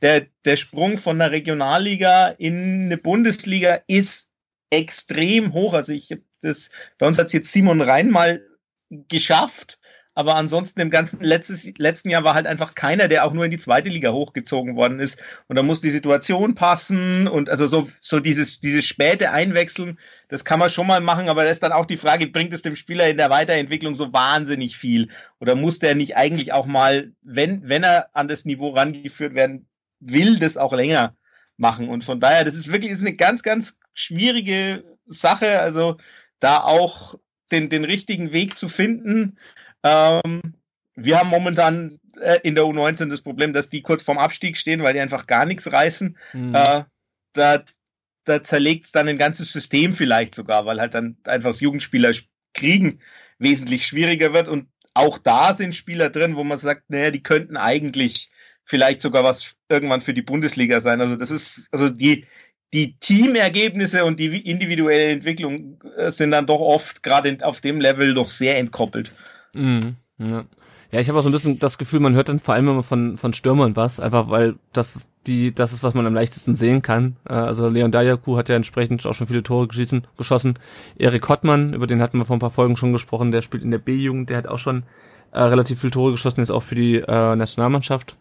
der, der Sprung von der Regionalliga in eine Bundesliga ist extrem hoch. Also ich habe das, bei uns hat es jetzt Simon Rhein mal geschafft, aber ansonsten im ganzen letztes, letzten Jahr war halt einfach keiner, der auch nur in die zweite Liga hochgezogen worden ist. Und da muss die Situation passen und also so, so dieses, dieses späte Einwechseln, das kann man schon mal machen, aber da ist dann auch die Frage, bringt es dem Spieler in der Weiterentwicklung so wahnsinnig viel? Oder muss der nicht eigentlich auch mal, wenn, wenn er an das Niveau rangeführt werden will, das auch länger machen? Und von daher, das ist wirklich ist eine ganz, ganz schwierige Sache. Also da auch den, den richtigen Weg zu finden. Ähm, wir haben momentan äh, in der U19 das Problem, dass die kurz vorm Abstieg stehen, weil die einfach gar nichts reißen. Mhm. Äh, da, da zerlegt es dann ein ganzes System vielleicht sogar, weil halt dann einfach das Jugendspieler kriegen wesentlich schwieriger wird. Und auch da sind Spieler drin, wo man sagt, naja, die könnten eigentlich vielleicht sogar was irgendwann für die Bundesliga sein. Also das ist, also die, die Teamergebnisse und die individuelle Entwicklung äh, sind dann doch oft gerade auf dem Level doch sehr entkoppelt. Mhm, ja. ja, ich habe auch so ein bisschen das Gefühl, man hört dann vor allem immer von, von Stürmern was, einfach weil das die, das ist, was man am leichtesten sehen kann. Äh, also Leon Dayaku hat ja entsprechend auch schon viele Tore geschossen. geschossen. Erik Hottmann, über den hatten wir vor ein paar Folgen schon gesprochen, der spielt in der B-Jugend, der hat auch schon äh, relativ viele Tore geschossen, ist auch für die äh, Nationalmannschaft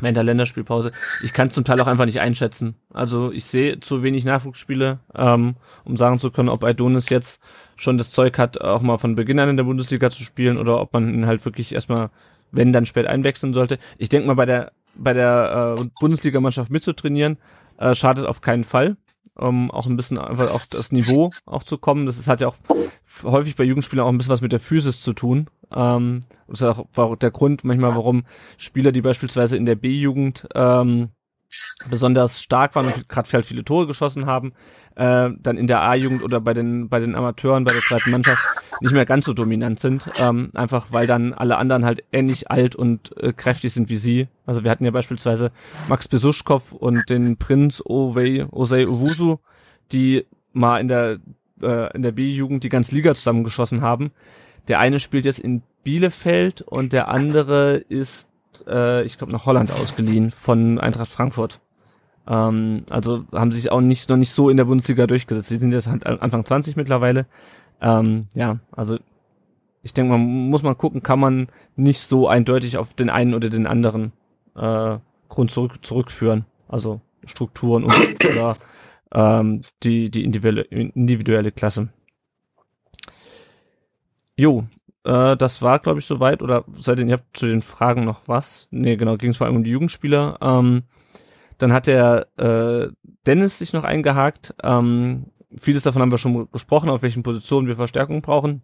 während der Länderspielpause. Ich kann zum Teil auch einfach nicht einschätzen. Also ich sehe zu wenig Nachwuchsspiele, ähm, um sagen zu können, ob Aidonis jetzt schon das Zeug hat, auch mal von Beginn an in der Bundesliga zu spielen oder ob man ihn halt wirklich erstmal, wenn dann spät einwechseln sollte. Ich denke mal, bei der bei der äh, Bundesligamannschaft mitzutrainieren, äh, schadet auf keinen Fall. Um auch ein bisschen einfach auf das Niveau auch zu kommen. Das ist, hat ja auch häufig bei Jugendspielern auch ein bisschen was mit der Physis zu tun. Ähm, das ist auch der Grund manchmal, warum Spieler, die beispielsweise in der B-Jugend ähm, besonders stark waren und gerade halt viele Tore geschossen haben, äh, dann in der A-Jugend oder bei den bei den Amateuren bei der zweiten Mannschaft nicht mehr ganz so dominant sind, ähm, einfach weil dann alle anderen halt ähnlich alt und äh, kräftig sind wie sie. Also wir hatten ja beispielsweise Max Besuschkow und den Prinz Ovey Osei Owusu, die mal in der äh, in der B-Jugend die ganze Liga zusammengeschossen haben. Der eine spielt jetzt in Bielefeld und der andere ist, äh, ich glaube, nach Holland ausgeliehen von Eintracht Frankfurt. Ähm, also haben sich auch nicht noch nicht so in der Bundesliga durchgesetzt. Sie sind jetzt halt Anfang 20 mittlerweile. Ähm, ja, also ich denke, man muss mal gucken, kann man nicht so eindeutig auf den einen oder den anderen äh, Grund zurück, zurückführen. Also Strukturen und, oder ähm, die, die individuelle, individuelle Klasse. Jo, äh, das war, glaube ich, soweit. Oder seid ihr, habt zu den Fragen noch was? Nee, genau, ging es vor allem um die Jugendspieler. Ähm, dann hat der äh, Dennis sich noch eingehakt. Ähm, vieles davon haben wir schon gesprochen, auf welchen Positionen wir Verstärkung brauchen.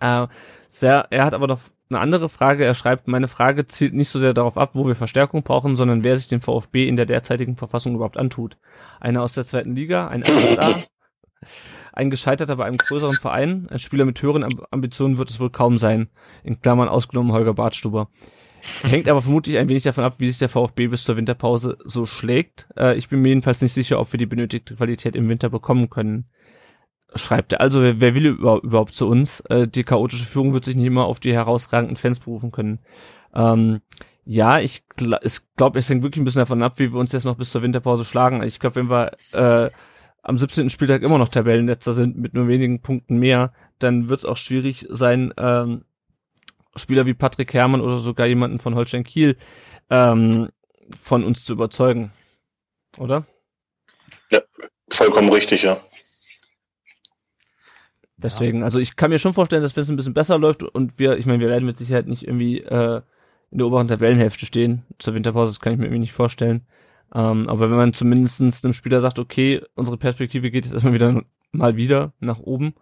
Äh, sehr, er hat aber noch eine andere Frage. Er schreibt, meine Frage zielt nicht so sehr darauf ab, wo wir Verstärkung brauchen, sondern wer sich den VfB in der derzeitigen Verfassung überhaupt antut. Einer aus der zweiten Liga, ein Star, ein Gescheiterter bei einem größeren Verein, ein Spieler mit höheren Ambitionen wird es wohl kaum sein. In Klammern ausgenommen Holger Bartstuber. Hängt aber vermutlich ein wenig davon ab, wie sich der VfB bis zur Winterpause so schlägt. Äh, ich bin mir jedenfalls nicht sicher, ob wir die benötigte Qualität im Winter bekommen können. Schreibt er. Also, wer, wer will überhaupt zu uns? Äh, die chaotische Führung wird sich nicht immer auf die herausragenden Fans berufen können. Ähm, ja, ich glaube, glaub, es hängt wirklich ein bisschen davon ab, wie wir uns jetzt noch bis zur Winterpause schlagen. Ich glaube, wenn wir äh, am 17. Spieltag immer noch Tabellenletzter sind mit nur wenigen Punkten mehr, dann wird es auch schwierig sein, ähm, Spieler wie Patrick Herrmann oder sogar jemanden von Holstein Kiel ähm, von uns zu überzeugen. Oder? Ja, vollkommen richtig, ja. Deswegen, also ich kann mir schon vorstellen, dass wenn es ein bisschen besser läuft und wir, ich meine, wir werden mit Sicherheit nicht irgendwie äh, in der oberen Tabellenhälfte stehen zur Winterpause, das kann ich mir irgendwie nicht vorstellen. Ähm, aber wenn man zumindestens einem Spieler sagt, okay, unsere Perspektive geht jetzt erstmal wieder mal wieder nach oben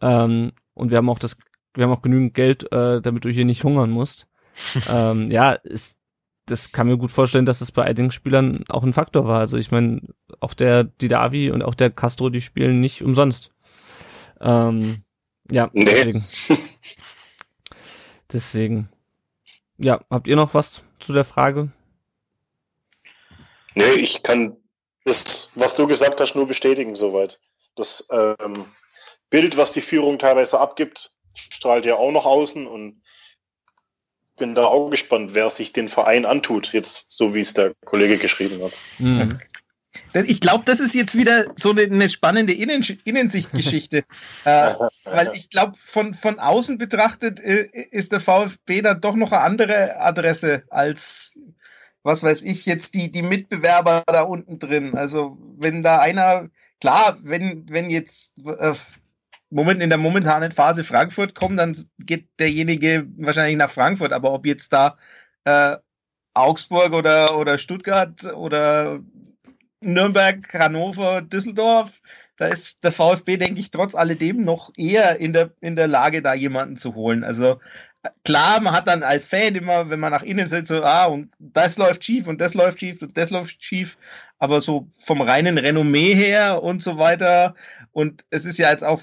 ähm, und wir haben auch das, wir haben auch genügend Geld, äh, damit du hier nicht hungern musst. ähm, ja, ist, das kann mir gut vorstellen, dass es bei einigen Spielern auch ein Faktor war. Also ich meine, auch der Didavi und auch der Castro, die spielen nicht umsonst. Ähm, ja, nee. deswegen. deswegen. Ja, habt ihr noch was zu der Frage? Nee, ich kann das, was du gesagt hast, nur bestätigen soweit. Das ähm, Bild, was die Führung teilweise abgibt, strahlt ja auch noch außen und bin da auch gespannt, wer sich den Verein antut, jetzt so wie es der Kollege geschrieben hat. Mhm. Ich glaube, das ist jetzt wieder so eine, eine spannende Innen Innensichtgeschichte. äh, weil ich glaube, von, von außen betrachtet äh, ist der VfB dann doch noch eine andere Adresse als, was weiß ich, jetzt die, die Mitbewerber da unten drin. Also, wenn da einer, klar, wenn, wenn jetzt äh, Moment, in der momentanen Phase Frankfurt kommt, dann geht derjenige wahrscheinlich nach Frankfurt. Aber ob jetzt da äh, Augsburg oder, oder Stuttgart oder Nürnberg, Hannover, Düsseldorf, da ist der VfB, denke ich, trotz alledem noch eher in der, in der Lage, da jemanden zu holen. Also klar, man hat dann als Fan immer, wenn man nach innen sitzt, so, ah, und das läuft schief und das läuft schief und das läuft schief, aber so vom reinen Renommee her und so weiter. Und es ist ja jetzt auch,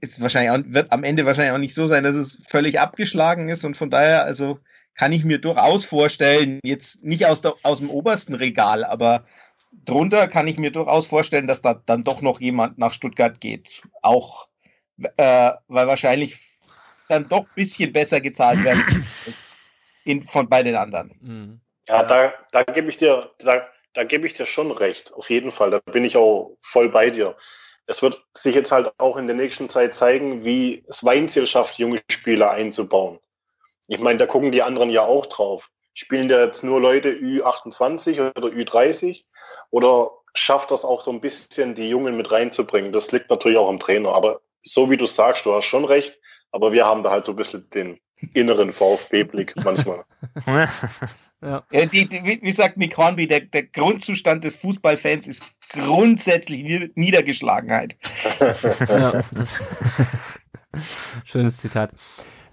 ist wahrscheinlich auch, wird am Ende wahrscheinlich auch nicht so sein, dass es völlig abgeschlagen ist und von daher, also kann ich mir durchaus vorstellen, jetzt nicht aus, der, aus dem obersten Regal, aber drunter kann ich mir durchaus vorstellen, dass da dann doch noch jemand nach Stuttgart geht. Auch äh, weil wahrscheinlich dann doch ein bisschen besser gezahlt werden als in, von bei den anderen. Mhm. Ja, da, da gebe ich dir, da, da gebe ich dir schon recht. Auf jeden Fall. Da bin ich auch voll bei dir. Es wird sich jetzt halt auch in der nächsten Zeit zeigen, wie es Weinziel schafft, junge Spieler einzubauen. Ich meine, da gucken die anderen ja auch drauf. Spielen da jetzt nur Leute Ü28 oder Ü30 oder schafft das auch so ein bisschen, die Jungen mit reinzubringen? Das liegt natürlich auch am Trainer. Aber so wie du sagst, du hast schon recht. Aber wir haben da halt so ein bisschen den inneren VfB-Blick manchmal. ja. ja die, die, wie, sagt Nick Hornby, der, der Grundzustand des Fußballfans ist grundsätzlich Niedergeschlagenheit. ja, Schönes Zitat.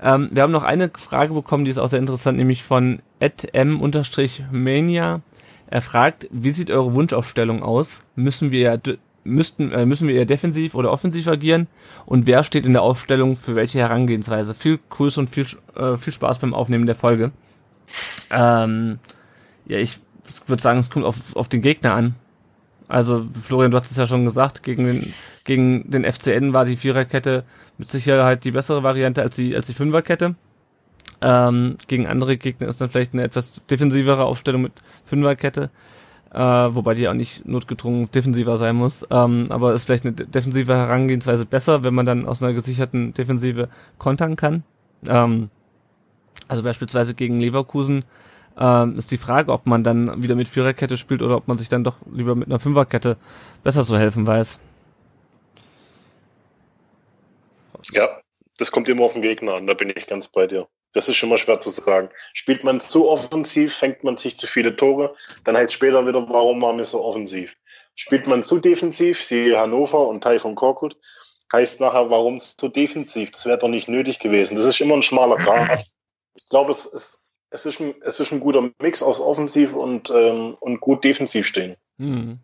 Ähm, wir haben noch eine Frage bekommen, die ist auch sehr interessant, nämlich von m-mania. Er fragt, wie sieht eure Wunschaufstellung aus? Müssen wir müssten äh, müssen wir eher defensiv oder offensiv agieren und wer steht in der Aufstellung für welche Herangehensweise? Viel Grüße und viel äh, viel Spaß beim Aufnehmen der Folge. Ähm, ja, ich würde sagen, es kommt auf, auf den Gegner an. Also Florian, du hast es ja schon gesagt, gegen den gegen den FCN war die Viererkette mit Sicherheit die bessere Variante als die als die Fünferkette. Ähm, gegen andere Gegner ist dann vielleicht eine etwas defensivere Aufstellung mit Fünferkette, äh, wobei die auch nicht notgedrungen defensiver sein muss. Ähm, aber ist vielleicht eine defensive Herangehensweise besser, wenn man dann aus einer gesicherten Defensive kontern kann. Ähm, also beispielsweise gegen Leverkusen ähm, ist die Frage, ob man dann wieder mit Viererkette spielt oder ob man sich dann doch lieber mit einer Fünferkette besser zu helfen weiß. Ja, das kommt immer auf den Gegner an, da bin ich ganz bei dir. Das ist schon mal schwer zu sagen. Spielt man zu offensiv, fängt man sich zu viele Tore, dann heißt später wieder, warum waren wir so offensiv. Spielt man zu defensiv, siehe Hannover und Teil von Korkut, heißt nachher, warum zu defensiv? Das wäre doch nicht nötig gewesen. Das ist immer ein schmaler Grad. Ich glaube, es ist, es, ist ein, es ist ein guter Mix aus offensiv und, ähm, und gut defensiv stehen. Mhm.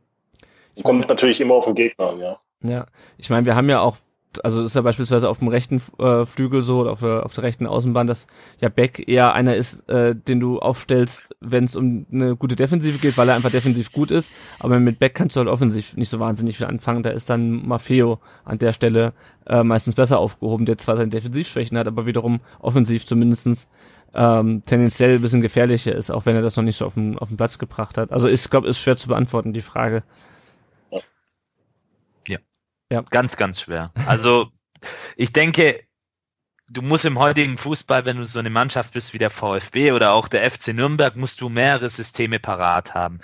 Kommt natürlich immer auf den Gegner an, ja. Ja, ich meine, wir haben ja auch also ist ja beispielsweise auf dem rechten äh, Flügel so oder auf der, auf der rechten Außenbahn, dass ja Beck eher einer ist, äh, den du aufstellst, wenn es um eine gute Defensive geht, weil er einfach defensiv gut ist. Aber mit Beck kannst du halt offensiv nicht so wahnsinnig viel anfangen. Da ist dann Maffeo an der Stelle äh, meistens besser aufgehoben, der zwar seine Defensivschwächen hat, aber wiederum offensiv zumindestens ähm, tendenziell ein bisschen gefährlicher ist, auch wenn er das noch nicht so auf den, auf den Platz gebracht hat. Also ich glaube, ist schwer zu beantworten, die Frage. Ja. Ganz, ganz schwer. Also ich denke, du musst im heutigen Fußball, wenn du so eine Mannschaft bist wie der VfB oder auch der FC Nürnberg, musst du mehrere Systeme parat haben.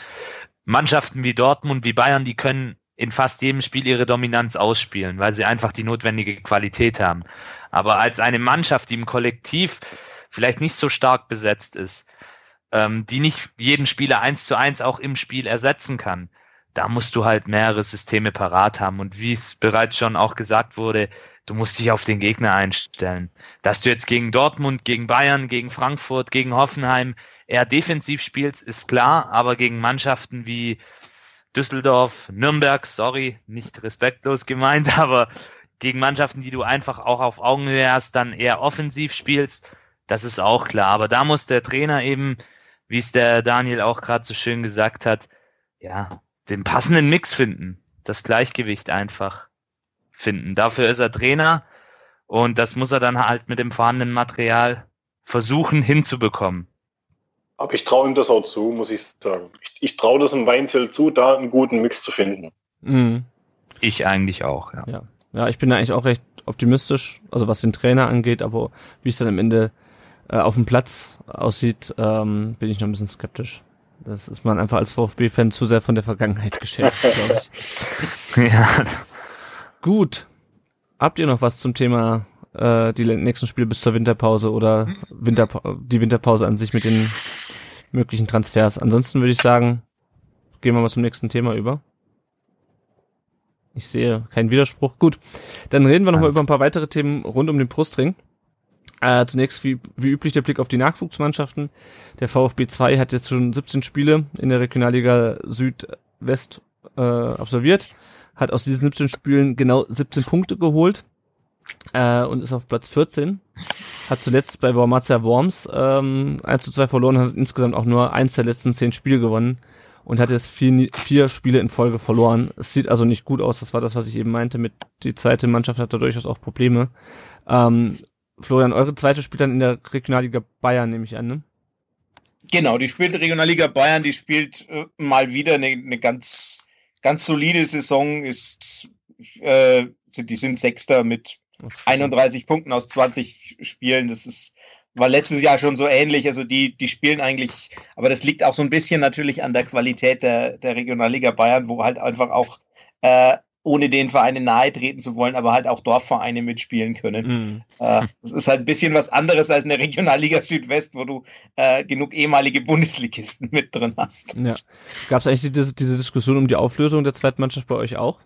Mannschaften wie Dortmund, wie Bayern, die können in fast jedem Spiel ihre Dominanz ausspielen, weil sie einfach die notwendige Qualität haben. Aber als eine Mannschaft, die im Kollektiv vielleicht nicht so stark besetzt ist, ähm, die nicht jeden Spieler eins zu eins auch im Spiel ersetzen kann, da musst du halt mehrere Systeme parat haben. Und wie es bereits schon auch gesagt wurde, du musst dich auf den Gegner einstellen. Dass du jetzt gegen Dortmund, gegen Bayern, gegen Frankfurt, gegen Hoffenheim eher defensiv spielst, ist klar, aber gegen Mannschaften wie Düsseldorf, Nürnberg, sorry, nicht respektlos gemeint, aber gegen Mannschaften, die du einfach auch auf Augenhöhe hast, dann eher offensiv spielst, das ist auch klar. Aber da muss der Trainer eben, wie es der Daniel auch gerade so schön gesagt hat, ja, den passenden Mix finden, das Gleichgewicht einfach finden. Dafür ist er Trainer und das muss er dann halt mit dem vorhandenen Material versuchen hinzubekommen. Aber ich traue ihm das auch zu, muss ich sagen. Ich, ich traue das im Weinzel zu, da einen guten Mix zu finden. Mhm. Ich eigentlich auch, ja. ja. Ja, ich bin da eigentlich auch recht optimistisch, also was den Trainer angeht, aber wie es dann am Ende äh, auf dem Platz aussieht, ähm, bin ich noch ein bisschen skeptisch. Das ist man einfach als VfB-Fan zu sehr von der Vergangenheit geschätzt, glaube ich. ja. Gut. Habt ihr noch was zum Thema äh, die nächsten Spiele bis zur Winterpause oder Winterpa die Winterpause an sich mit den möglichen Transfers? Ansonsten würde ich sagen, gehen wir mal zum nächsten Thema über. Ich sehe keinen Widerspruch. Gut, dann reden wir nochmal über ein paar weitere Themen rund um den Brustring. Äh, zunächst wie, wie üblich der Blick auf die Nachwuchsmannschaften. Der VfB 2 hat jetzt schon 17 Spiele in der Regionalliga Südwest äh, absolviert, hat aus diesen 17 Spielen genau 17 Punkte geholt äh, und ist auf Platz 14. Hat zuletzt bei Wormatia Worms ähm, 1 zu 2 verloren, hat insgesamt auch nur eins der letzten 10 Spiele gewonnen und hat jetzt vier, vier Spiele in Folge verloren. Es sieht also nicht gut aus. Das war das, was ich eben meinte. Mit die zweite Mannschaft hat da durchaus auch Probleme. Ähm, Florian, eure zweite spielt dann in der Regionalliga Bayern, nehme ich an, ne? Genau, die spielt Regionalliga Bayern, die spielt äh, mal wieder eine, eine ganz, ganz solide Saison. Ist, äh, die sind Sechster mit 31 Punkten aus 20 Spielen. Das ist war letztes Jahr schon so ähnlich. Also die, die spielen eigentlich, aber das liegt auch so ein bisschen natürlich an der Qualität der, der Regionalliga Bayern, wo halt einfach auch, äh, ohne den Vereinen nahe treten zu wollen, aber halt auch Dorfvereine mitspielen können. Äh, das ist halt ein bisschen was anderes als eine Regionalliga Südwest, wo du äh, genug ehemalige Bundesligisten mit drin hast. Ja. Gab es eigentlich diese, diese Diskussion um die Auflösung der zweiten Mannschaft bei euch auch?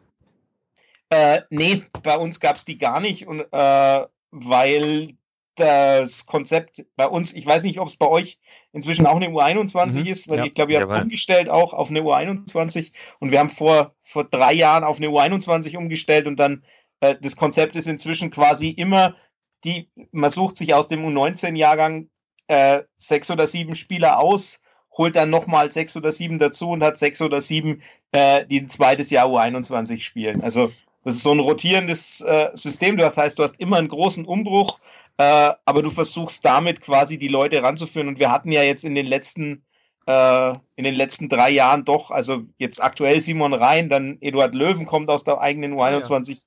Äh, nee, bei uns gab es die gar nicht und äh, weil das Konzept bei uns, ich weiß nicht, ob es bei euch inzwischen auch eine U21 mhm, ist, weil ja, ich glaube, ihr habt umgestellt auch auf eine U21 und wir haben vor, vor drei Jahren auf eine U21 umgestellt und dann äh, das Konzept ist inzwischen quasi immer die, man sucht sich aus dem U19-Jahrgang äh, sechs oder sieben Spieler aus, holt dann nochmal sechs oder sieben dazu und hat sechs oder sieben, äh, die ein zweites Jahr U21 spielen. Also das ist so ein rotierendes äh, System. Das heißt, du hast immer einen großen Umbruch äh, aber du versuchst damit quasi die Leute ranzuführen. Und wir hatten ja jetzt in den letzten, äh, in den letzten drei Jahren doch, also jetzt aktuell Simon Rhein, dann Eduard Löwen kommt aus der eigenen U21, ja.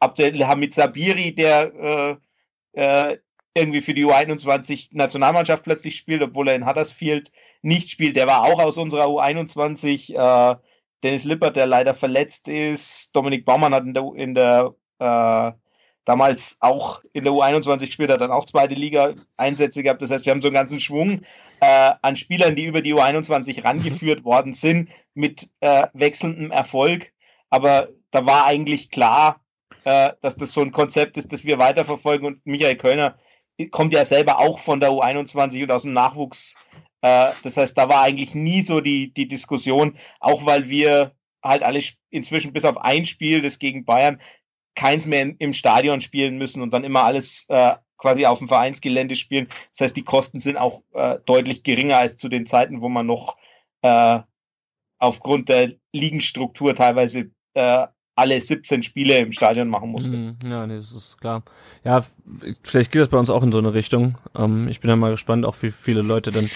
Abdel Hamid Sabiri, der äh, äh, irgendwie für die U21 Nationalmannschaft plötzlich spielt, obwohl er in Huddersfield nicht spielt. Der war auch aus unserer U21. Äh, Dennis Lippert, der leider verletzt ist. Dominik Baumann hat in der, in der äh, damals auch in der U21 gespielt hat, dann auch zweite Liga Einsätze gehabt. Das heißt, wir haben so einen ganzen Schwung äh, an Spielern, die über die U21 rangeführt worden sind, mit äh, wechselndem Erfolg. Aber da war eigentlich klar, äh, dass das so ein Konzept ist, das wir weiterverfolgen. Und Michael Kölner kommt ja selber auch von der U21 und aus dem Nachwuchs. Äh, das heißt, da war eigentlich nie so die, die Diskussion, auch weil wir halt alle inzwischen bis auf ein Spiel, das gegen Bayern, keins mehr im Stadion spielen müssen und dann immer alles äh, quasi auf dem Vereinsgelände spielen. Das heißt, die Kosten sind auch äh, deutlich geringer als zu den Zeiten, wo man noch äh, aufgrund der Ligenstruktur teilweise äh, alle 17 Spiele im Stadion machen musste. Mhm. Ja, nee, das ist klar. Ja, vielleicht geht das bei uns auch in so eine Richtung. Ähm, ich bin ja mal gespannt, auch wie viele Leute dann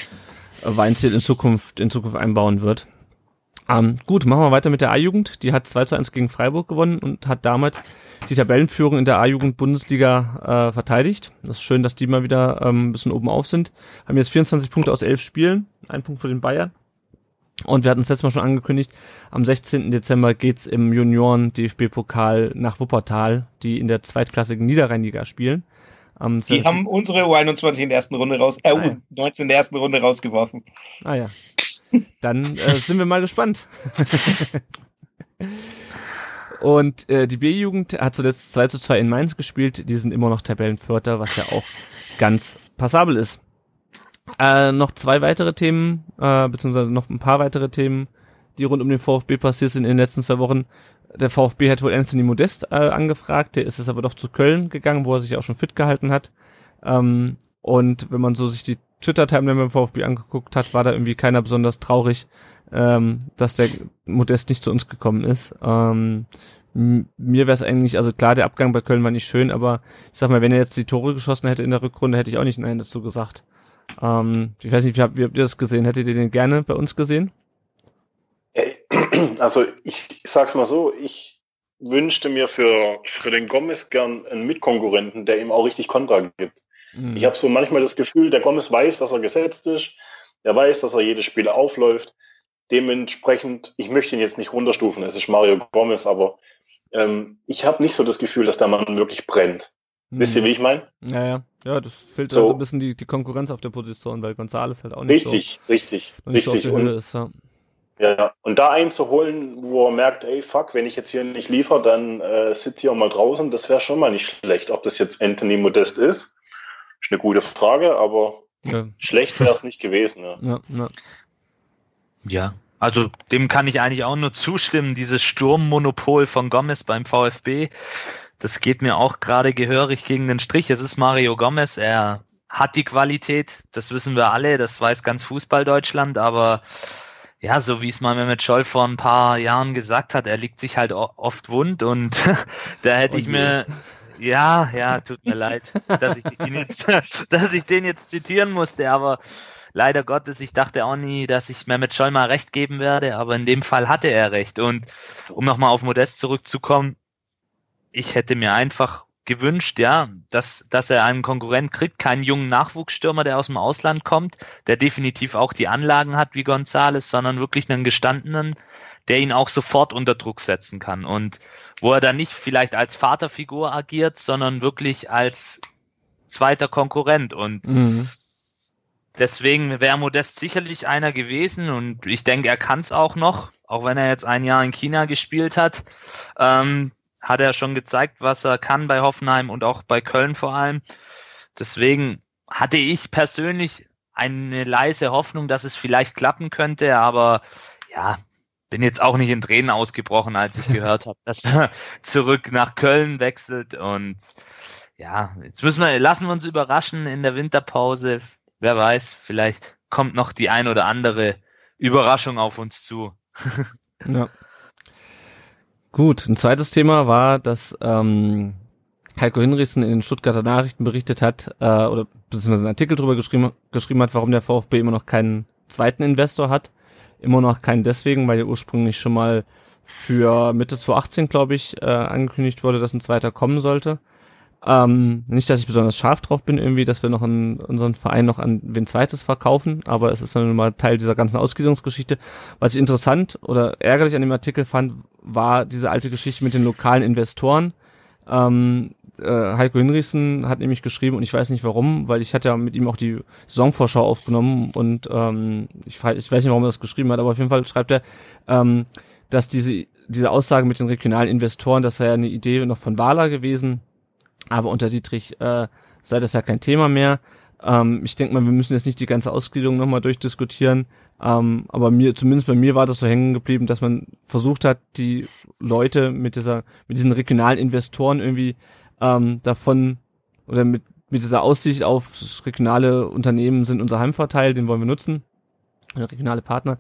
Weinziel in Zukunft, in Zukunft einbauen wird. Ähm, gut, machen wir weiter mit der A-Jugend. Die hat 2 zu 1 gegen Freiburg gewonnen und hat damit die Tabellenführung in der A-Jugend-Bundesliga äh, verteidigt. Das ist schön, dass die mal wieder ähm, ein bisschen oben auf sind. Haben jetzt 24 Punkte aus 11 Spielen, ein Punkt für den Bayern. Und wir hatten es letztes Mal schon angekündigt, am 16. Dezember geht's im Junioren-DFB-Pokal nach Wuppertal, die in der zweitklassigen Niederrheinliga spielen. Um, die haben unsere U21 in der ersten Runde raus, äh, ah, ja. U19 in der ersten Runde rausgeworfen. Ah ja, dann äh, sind wir mal gespannt. Und äh, die B-Jugend hat zuletzt 2 zu 2 in Mainz gespielt. Die sind immer noch Tabellenvierter, was ja auch ganz passabel ist. Äh, noch zwei weitere Themen, äh, beziehungsweise noch ein paar weitere Themen, die rund um den VfB passiert sind in den letzten zwei Wochen. Der VfB hat wohl Anthony Modest äh, angefragt, der ist jetzt aber doch zu Köln gegangen, wo er sich auch schon fit gehalten hat. Ähm, und wenn man so sich die Twitter-Timeline beim VfB angeguckt hat, war da irgendwie keiner besonders traurig, ähm, dass der Modest nicht zu uns gekommen ist. Ähm, mir wäre es eigentlich, also klar, der Abgang bei Köln war nicht schön, aber ich sag mal, wenn er jetzt die Tore geschossen hätte in der Rückrunde, hätte ich auch nicht Nein dazu gesagt. Ähm, ich weiß nicht, wie habt, wie habt ihr das gesehen? Hättet ihr den gerne bei uns gesehen? Also ich, ich sag's mal so, ich wünschte mir für, für den Gomez gern einen Mitkonkurrenten, der ihm auch richtig Kontra gibt. Mhm. Ich habe so manchmal das Gefühl, der Gomez weiß, dass er gesetzt ist, er weiß, dass er jedes Spiel aufläuft. Dementsprechend, ich möchte ihn jetzt nicht runterstufen, es ist Mario Gomez, aber ähm, ich habe nicht so das Gefühl, dass der Mann wirklich brennt. Mhm. Wisst ihr, wie ich meine? Ja, ja. Ja, das fehlt so. ein bisschen die, die Konkurrenz auf der Position, weil Gonzales halt auch nicht richtig, so, richtig, nicht richtig. So ist, ja. Ja, und da einzuholen, wo er merkt, ey, fuck, wenn ich jetzt hier nicht liefere, dann äh, sitze ich auch mal draußen, das wäre schon mal nicht schlecht. Ob das jetzt Anthony Modest ist, ist eine gute Frage, aber ja. schlecht wäre es nicht gewesen. Ja. Ja, ja. ja, also dem kann ich eigentlich auch nur zustimmen. Dieses Sturmmonopol von Gomez beim VfB, das geht mir auch gerade gehörig gegen den Strich. Es ist Mario Gomez, er hat die Qualität, das wissen wir alle, das weiß ganz Fußball Deutschland, aber ja, so wie es mal Mehmet Scholl vor ein paar Jahren gesagt hat, er liegt sich halt oft wund und da hätte ich mir, ja, ja, tut mir leid, dass ich, ihn jetzt, dass ich den jetzt zitieren musste, aber leider Gottes, ich dachte auch nie, dass ich Mehmet Scholl mal recht geben werde, aber in dem Fall hatte er recht. Und um nochmal auf Modest zurückzukommen, ich hätte mir einfach gewünscht, ja, dass, dass er einen Konkurrent kriegt, keinen jungen Nachwuchsstürmer, der aus dem Ausland kommt, der definitiv auch die Anlagen hat wie Gonzales, sondern wirklich einen gestandenen, der ihn auch sofort unter Druck setzen kann. Und wo er dann nicht vielleicht als Vaterfigur agiert, sondern wirklich als zweiter Konkurrent und mhm. deswegen wäre Modest sicherlich einer gewesen und ich denke, er kann es auch noch, auch wenn er jetzt ein Jahr in China gespielt hat. Ähm, hat er schon gezeigt, was er kann bei Hoffenheim und auch bei Köln vor allem. Deswegen hatte ich persönlich eine leise Hoffnung, dass es vielleicht klappen könnte, aber ja, bin jetzt auch nicht in Tränen ausgebrochen, als ich gehört habe, dass er zurück nach Köln wechselt und ja, jetzt müssen wir, lassen wir uns überraschen in der Winterpause. Wer weiß, vielleicht kommt noch die ein oder andere Überraschung auf uns zu. ja. Gut, ein zweites Thema war, dass ähm, Heiko Hinrichsen in den Stuttgarter Nachrichten berichtet hat, äh, oder beziehungsweise einen Artikel darüber geschrieben, geschrieben hat, warum der VfB immer noch keinen zweiten Investor hat. Immer noch keinen deswegen, weil ja ursprünglich schon mal für Mitte 2018, glaube ich, äh, angekündigt wurde, dass ein zweiter kommen sollte. Ähm, nicht, dass ich besonders scharf drauf bin, irgendwie, dass wir noch in unseren Verein noch an wen zweites verkaufen, aber es ist dann mal Teil dieser ganzen Ausgliederungsgeschichte. Was ich interessant oder ärgerlich an dem Artikel fand, war diese alte Geschichte mit den lokalen Investoren. Ähm, äh, Heiko Hinrichsen hat nämlich geschrieben und ich weiß nicht warum, weil ich hatte ja mit ihm auch die Saisonvorschau aufgenommen und ähm, ich, ich weiß nicht, warum er das geschrieben hat, aber auf jeden Fall schreibt er, ähm, dass diese, diese Aussage mit den regionalen Investoren, das sei ja eine Idee noch von Wahler gewesen, aber unter Dietrich äh, sei das ja kein Thema mehr. Ähm, ich denke mal, wir müssen jetzt nicht die ganze Ausgliederung nochmal durchdiskutieren. Ähm, aber mir, zumindest bei mir war das so hängen geblieben, dass man versucht hat, die Leute mit dieser, mit diesen regionalen Investoren irgendwie ähm, davon oder mit, mit dieser Aussicht auf regionale Unternehmen sind unser Heimvorteil, den wollen wir nutzen, regionale Partner,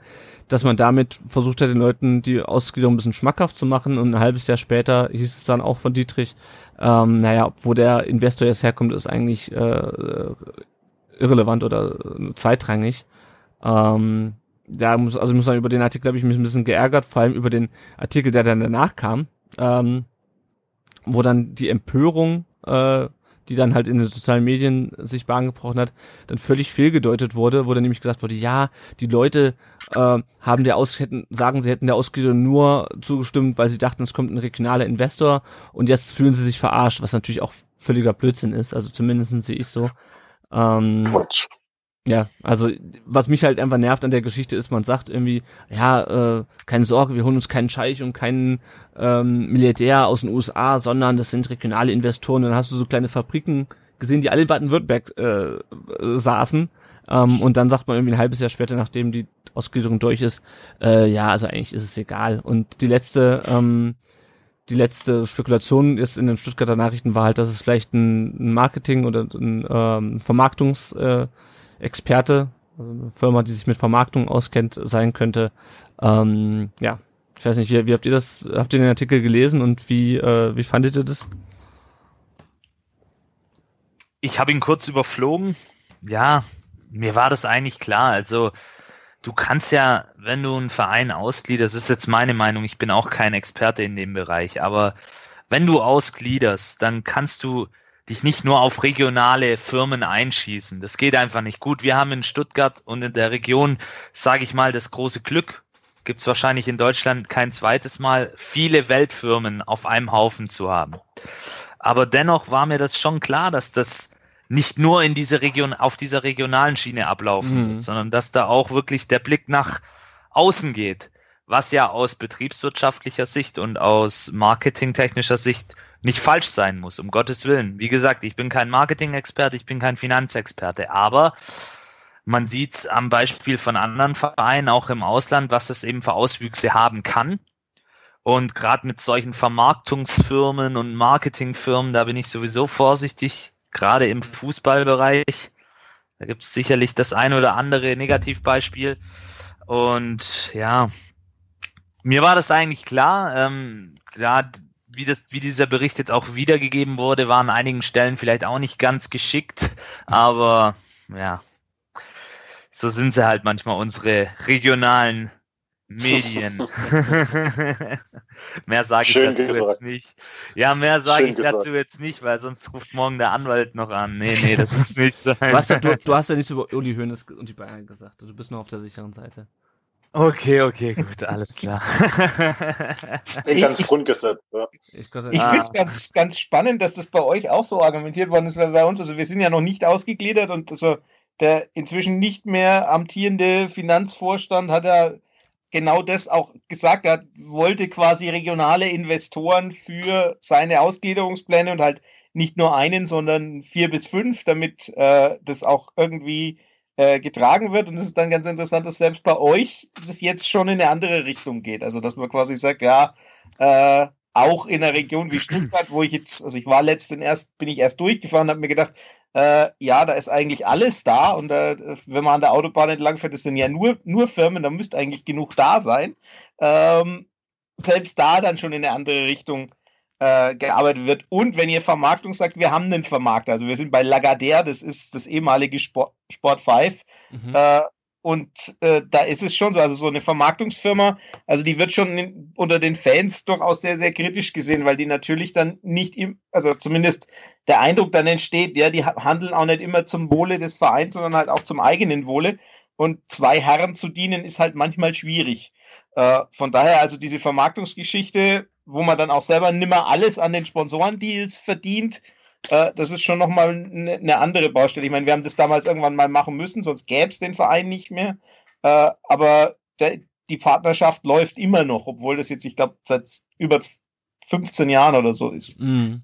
dass man damit versucht hat, den Leuten die Ausgliederung ein bisschen schmackhaft zu machen und ein halbes Jahr später hieß es dann auch von Dietrich, ähm, naja, wo der Investor jetzt herkommt, ist eigentlich äh, irrelevant oder zweitrangig. Ähm, da muss, also muss man über den Artikel, habe ich mich ein bisschen geärgert, vor allem über den Artikel, der dann danach kam, ähm, wo dann die Empörung, äh, die dann halt in den sozialen Medien sich Bahn gebrochen hat, dann völlig fehlgedeutet wurde, wo dann nämlich gesagt wurde, ja, die Leute äh, haben der Aus hätten, sagen, sie hätten der Ausgliederung nur zugestimmt, weil sie dachten, es kommt ein regionaler Investor und jetzt fühlen sie sich verarscht, was natürlich auch völliger Blödsinn ist, also zumindest sehe ich so. Ähm, Quatsch. Ja, also was mich halt einfach nervt an der Geschichte ist, man sagt irgendwie, ja, äh, keine Sorge, wir holen uns keinen Scheich und keinen ähm, Milliardär aus den USA, sondern das sind regionale Investoren. Und dann hast du so kleine Fabriken gesehen, die alle in Baden-Württemberg äh, saßen. Ähm, und dann sagt man irgendwie ein halbes Jahr später, nachdem die Ausgliederung durch ist, äh, ja, also eigentlich ist es egal. Und die letzte, ähm, die letzte Spekulation ist in den Stuttgarter Nachrichten war halt, dass es vielleicht ein Marketing oder ein ähm, Vermarktungs äh, Experte, eine Firma, die sich mit Vermarktung auskennt, sein könnte. Ähm, ja, ich weiß nicht, wie, wie habt ihr das, habt ihr den Artikel gelesen und wie, äh, wie fandet ihr das? Ich habe ihn kurz überflogen. Ja, mir war das eigentlich klar. Also du kannst ja, wenn du einen Verein ausgliederst, das ist jetzt meine Meinung, ich bin auch kein Experte in dem Bereich, aber wenn du ausgliederst, dann kannst du dich nicht nur auf regionale Firmen einschießen. Das geht einfach nicht gut. Wir haben in Stuttgart und in der Region, sage ich mal, das große Glück, gibt es wahrscheinlich in Deutschland kein zweites Mal, viele Weltfirmen auf einem Haufen zu haben. Aber dennoch war mir das schon klar, dass das nicht nur in diese Region, auf dieser regionalen Schiene ablaufen mhm. wird, sondern dass da auch wirklich der Blick nach außen geht, was ja aus betriebswirtschaftlicher Sicht und aus marketingtechnischer Sicht nicht falsch sein muss, um Gottes Willen. Wie gesagt, ich bin kein Marketing-Experte, ich bin kein Finanzexperte, aber man sieht am Beispiel von anderen Vereinen, auch im Ausland, was das eben für Auswüchse haben kann. Und gerade mit solchen Vermarktungsfirmen und Marketingfirmen, da bin ich sowieso vorsichtig gerade im Fußballbereich. Da gibt es sicherlich das ein oder andere Negativbeispiel. Und ja, mir war das eigentlich klar. Ähm, ja, wie, das, wie dieser Bericht jetzt auch wiedergegeben wurde, war an einigen Stellen vielleicht auch nicht ganz geschickt. Aber ja, so sind sie halt manchmal unsere regionalen Medien. mehr sage ich dazu gesagt. jetzt nicht. Ja, mehr sage ich gesagt. dazu jetzt nicht, weil sonst ruft morgen der Anwalt noch an. Nee, nee, das muss nicht sein. Du hast ja, du, du hast ja nichts über Uli Hoeneß und die Bayern gesagt. Du bist nur auf der sicheren Seite. Okay, okay, gut, alles klar. ich ganz Grundgesetz. Ja. Ich, ich finde es ganz, ganz spannend, dass das bei euch auch so argumentiert worden ist, weil bei uns, also wir sind ja noch nicht ausgegliedert und also der inzwischen nicht mehr amtierende Finanzvorstand hat ja genau das auch gesagt. Er wollte quasi regionale Investoren für seine Ausgliederungspläne und halt nicht nur einen, sondern vier bis fünf, damit äh, das auch irgendwie äh, getragen wird. Und es ist dann ganz interessant, dass selbst bei euch das jetzt schon in eine andere Richtung geht. Also, dass man quasi sagt, ja, äh, auch in einer Region wie Stuttgart, wo ich jetzt, also ich war letzten erst, bin ich erst durchgefahren, habe mir gedacht, äh, ja, da ist eigentlich alles da und äh, wenn man an der Autobahn entlang fährt, das sind ja nur, nur Firmen, da müsste eigentlich genug da sein. Ähm, selbst da dann schon in eine andere Richtung äh, gearbeitet wird. Und wenn ihr Vermarktung sagt, wir haben einen Vermarkter, also wir sind bei Lagardère, das ist das ehemalige Sport, Sport 5. Mhm. Äh, und äh, da ist es schon so, also so eine Vermarktungsfirma, also die wird schon in, unter den Fans durchaus sehr, sehr kritisch gesehen, weil die natürlich dann nicht im, also zumindest der Eindruck dann entsteht, ja, die handeln auch nicht immer zum Wohle des Vereins, sondern halt auch zum eigenen Wohle. Und zwei Herren zu dienen ist halt manchmal schwierig. Äh, von daher also diese Vermarktungsgeschichte, wo man dann auch selber nimmer alles an den Sponsorendeals verdient, äh, das ist schon nochmal eine ne andere Baustelle. Ich meine, wir haben das damals irgendwann mal machen müssen, sonst gäbe es den Verein nicht mehr. Äh, aber der, die Partnerschaft läuft immer noch, obwohl das jetzt, ich glaube, seit über 15 Jahren oder so ist. Mhm.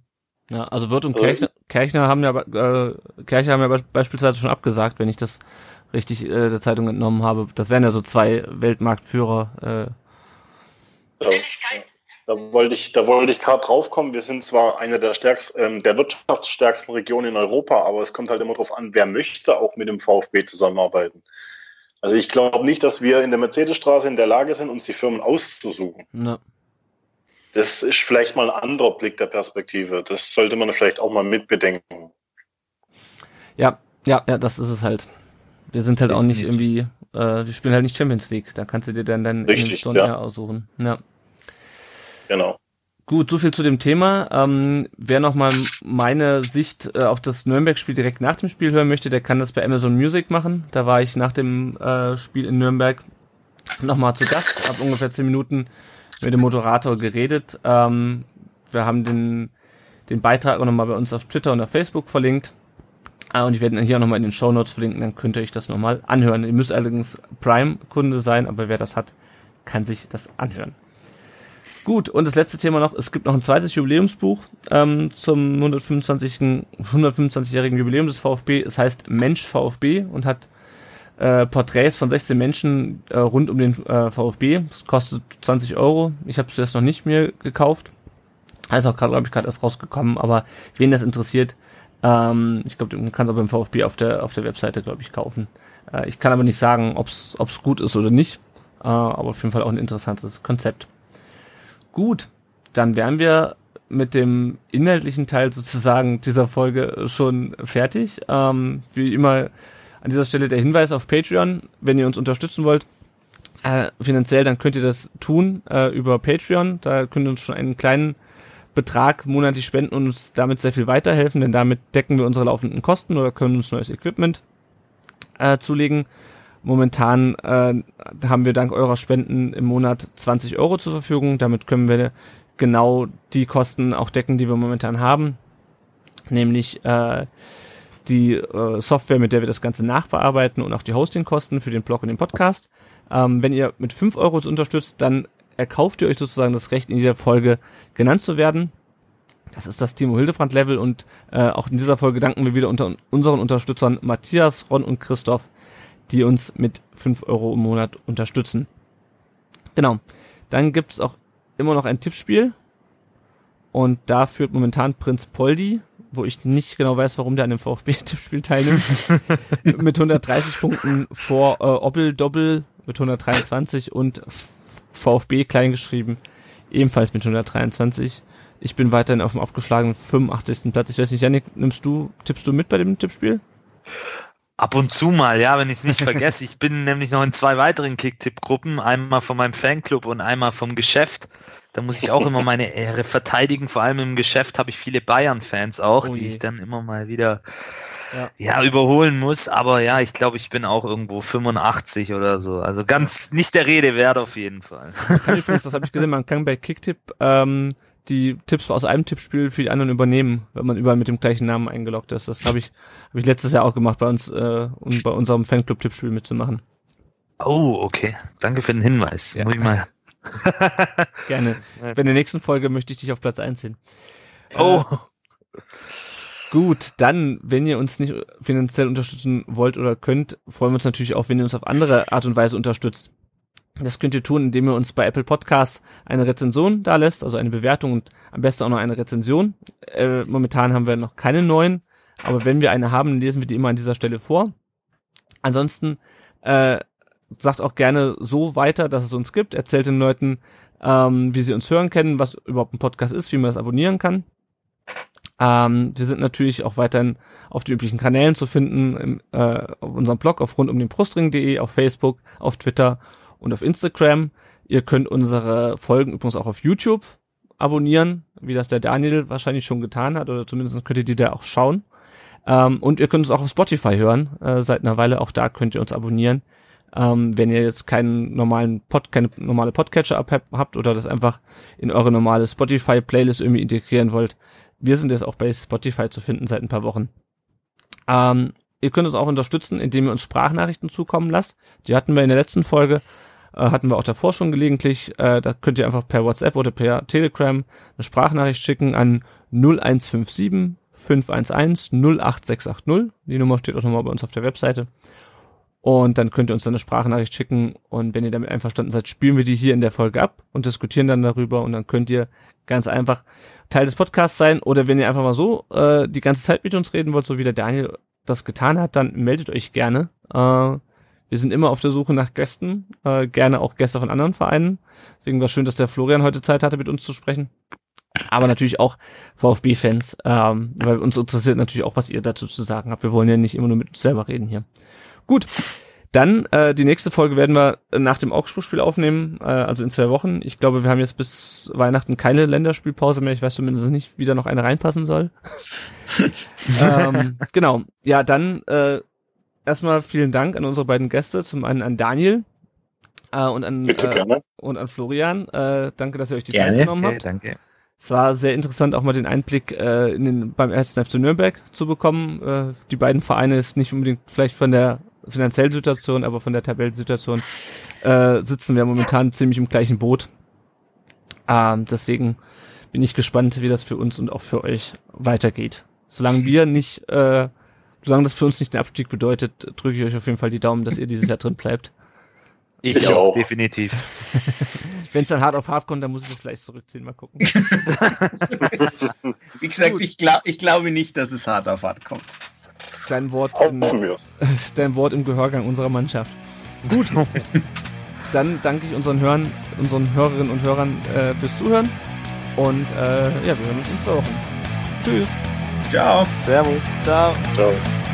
Ja, also Wirt und äh, Kirchner, Kirchner haben ja äh, Kirchner haben ja beispielsweise schon abgesagt, wenn ich das richtig äh, der Zeitung entnommen habe. Das wären ja so zwei Weltmarktführer. Äh. Ja. Da wollte ich, da wollte ich gerade drauf kommen. Wir sind zwar eine der stärksten, ähm, der wirtschaftsstärksten Regionen in Europa, aber es kommt halt immer darauf an, wer möchte auch mit dem VfB zusammenarbeiten. Also ich glaube nicht, dass wir in der Mercedesstraße in der Lage sind, uns die Firmen auszusuchen. Ja. Das ist vielleicht mal ein anderer Blick der Perspektive. Das sollte man vielleicht auch mal mitbedenken. Ja, ja, ja, das ist es halt. Wir sind halt auch nicht irgendwie, äh, wir spielen halt nicht Champions League. Da kannst du dir dann deinen Richtig, ja. aussuchen. Ja. Genau. Gut, so viel zu dem Thema. Ähm, wer nochmal meine Sicht äh, auf das Nürnberg-Spiel direkt nach dem Spiel hören möchte, der kann das bei Amazon Music machen. Da war ich nach dem äh, Spiel in Nürnberg nochmal zu Gast, habe ungefähr zehn Minuten mit dem Moderator geredet. Ähm, wir haben den, den Beitrag auch nochmal bei uns auf Twitter und auf Facebook verlinkt. Ah, und ich werde ihn hier nochmal in den Show Notes verlinken, dann könnt ihr euch das nochmal anhören. Ihr müsst allerdings Prime-Kunde sein, aber wer das hat, kann sich das anhören. Gut, und das letzte Thema noch, es gibt noch ein zweites Jubiläumsbuch ähm, zum 125. 125-jährigen Jubiläum des VfB. Es heißt Mensch VfB und hat äh, Porträts von 16 Menschen äh, rund um den äh, VfB. Es kostet 20 Euro. Ich habe es jetzt noch nicht mehr gekauft. ist auch gerade, glaube ich, gerade erst rausgekommen, aber wen das interessiert, ähm, ich glaube, man kann es auch beim VfB auf der auf der Webseite, glaube ich, kaufen. Äh, ich kann aber nicht sagen, ob es gut ist oder nicht. Äh, aber auf jeden Fall auch ein interessantes Konzept. Gut, dann wären wir mit dem inhaltlichen Teil sozusagen dieser Folge schon fertig. Ähm, wie immer an dieser Stelle der Hinweis auf Patreon, wenn ihr uns unterstützen wollt, äh, finanziell, dann könnt ihr das tun äh, über Patreon. Da könnt ihr uns schon einen kleinen Betrag monatlich spenden und uns damit sehr viel weiterhelfen, denn damit decken wir unsere laufenden Kosten oder können uns neues Equipment äh, zulegen. Momentan äh, haben wir dank eurer Spenden im Monat 20 Euro zur Verfügung. Damit können wir genau die Kosten auch decken, die wir momentan haben. Nämlich äh, die äh, Software, mit der wir das Ganze nachbearbeiten und auch die Hostingkosten für den Blog und den Podcast. Ähm, wenn ihr mit 5 Euro unterstützt, dann erkauft ihr euch sozusagen das Recht, in jeder Folge genannt zu werden. Das ist das Timo Hildebrand Level und äh, auch in dieser Folge danken wir wieder unter unseren Unterstützern Matthias, Ron und Christoph, die uns mit 5 Euro im Monat unterstützen. Genau. Dann gibt es auch immer noch ein Tippspiel und da führt momentan Prinz Poldi wo ich nicht genau weiß, warum der an dem VfB-Tippspiel teilnimmt, mit 130 Punkten vor äh, Oppel Doppel mit 123 und VfB kleingeschrieben ebenfalls mit 123. Ich bin weiterhin auf dem abgeschlagenen 85. Platz. Ich weiß nicht, Janik, nimmst du, tippst du mit bei dem Tippspiel? Ab und zu mal, ja, wenn ich es nicht vergesse. Ich bin nämlich noch in zwei weiteren Kicktipp-Gruppen, einmal von meinem Fanclub und einmal vom Geschäft. Da muss ich auch immer meine Ehre verteidigen. Vor allem im Geschäft habe ich viele Bayern-Fans auch, oh die ich dann immer mal wieder ja. ja. überholen muss. Aber ja, ich glaube, ich bin auch irgendwo 85 oder so. Also ganz nicht der Rede wert auf jeden Fall. Übrigens, das habe ich gesehen, man kann bei Kicktip ähm, die Tipps aus einem Tippspiel für die anderen übernehmen, wenn man überall mit dem gleichen Namen eingeloggt ist. Das habe ich, hab ich letztes Jahr auch gemacht, bei uns äh, und bei unserem Fanclub-Tippspiel mitzumachen. Oh, okay. Danke für den Hinweis. Ja. Muss ich mal Gerne. Bei der nächsten Folge möchte ich dich auf Platz 1 sehen. Oh. Äh, gut, dann, wenn ihr uns nicht finanziell unterstützen wollt oder könnt, freuen wir uns natürlich auch, wenn ihr uns auf andere Art und Weise unterstützt. Das könnt ihr tun, indem ihr uns bei Apple Podcasts eine Rezension da lässt, also eine Bewertung und am besten auch noch eine Rezension. Äh, momentan haben wir noch keine neuen, aber wenn wir eine haben, lesen wir die immer an dieser Stelle vor. Ansonsten äh, sagt auch gerne so weiter, dass es uns gibt. Erzählt den Leuten, ähm, wie sie uns hören können, was überhaupt ein Podcast ist, wie man das abonnieren kann. Ähm, wir sind natürlich auch weiterhin auf den üblichen Kanälen zu finden, im, äh, auf unserem Blog auf rund um den Brustring.de, auf Facebook, auf Twitter und auf Instagram. Ihr könnt unsere Folgen übrigens auch auf YouTube abonnieren, wie das der Daniel wahrscheinlich schon getan hat, oder zumindest könnt ihr die da auch schauen. Ähm, und ihr könnt uns auch auf Spotify hören, äh, seit einer Weile, auch da könnt ihr uns abonnieren. Ähm, wenn ihr jetzt keinen normalen Pod, keine normale Podcatcher-App habt oder das einfach in eure normale Spotify-Playlist irgendwie integrieren wollt, wir sind jetzt auch bei Spotify zu finden seit ein paar Wochen. Ähm, ihr könnt uns auch unterstützen, indem ihr uns Sprachnachrichten zukommen lasst. Die hatten wir in der letzten Folge, hatten wir auch davor schon gelegentlich. Äh, da könnt ihr einfach per WhatsApp oder per Telegram eine Sprachnachricht schicken an 0157 511 08680. Die Nummer steht auch nochmal bei uns auf der Webseite. Und dann könnt ihr uns dann eine Sprachnachricht schicken und wenn ihr damit einverstanden seid, spielen wir die hier in der Folge ab und diskutieren dann darüber und dann könnt ihr ganz einfach Teil des Podcasts sein oder wenn ihr einfach mal so äh, die ganze Zeit mit uns reden wollt, so wie der Daniel das getan hat, dann meldet euch gerne. Äh, wir sind immer auf der Suche nach Gästen, äh, gerne auch Gäste von anderen Vereinen. Deswegen war schön, dass der Florian heute Zeit hatte, mit uns zu sprechen. Aber natürlich auch VfB-Fans, ähm, weil uns interessiert natürlich auch, was ihr dazu zu sagen habt. Wir wollen ja nicht immer nur mit uns selber reden hier. Gut. Dann äh, die nächste Folge werden wir nach dem Augsburg-Spiel aufnehmen, äh, also in zwei Wochen. Ich glaube, wir haben jetzt bis Weihnachten keine Länderspielpause mehr. Ich weiß zumindest nicht, wie da noch eine reinpassen soll. ähm, genau. Ja, dann äh, erstmal vielen Dank an unsere beiden Gäste. Zum einen an Daniel äh, und an äh, und an Florian. Äh, danke, dass ihr euch die gerne. Zeit genommen habt. Okay, danke. Es war sehr interessant, auch mal den Einblick äh, in den, beim ersten FC Nürnberg zu bekommen. Äh, die beiden Vereine ist nicht unbedingt vielleicht von der finanziellen Situation, aber von der Tabellensituation äh, sitzen wir momentan ziemlich im gleichen Boot. Ähm, deswegen bin ich gespannt, wie das für uns und auch für euch weitergeht. Solange wir nicht, äh, solange das für uns nicht den Abstieg bedeutet, drücke ich euch auf jeden Fall die Daumen, dass ihr dieses Jahr drin bleibt. Ich, ich auch, definitiv. Wenn es dann hart auf hart kommt, dann muss ich das vielleicht zurückziehen, mal gucken. Wie gesagt, ich, glaub, ich glaube nicht, dass es hart auf hart kommt dein Wort, im, dein Wort im Gehörgang unserer Mannschaft. Gut. Dann danke ich unseren Hörern, unseren Hörerinnen und Hörern äh, fürs Zuhören. Und äh, ja, wir hören uns in zwei Wochen. Tschüss. Ciao. Servus. Ciao. Ciao.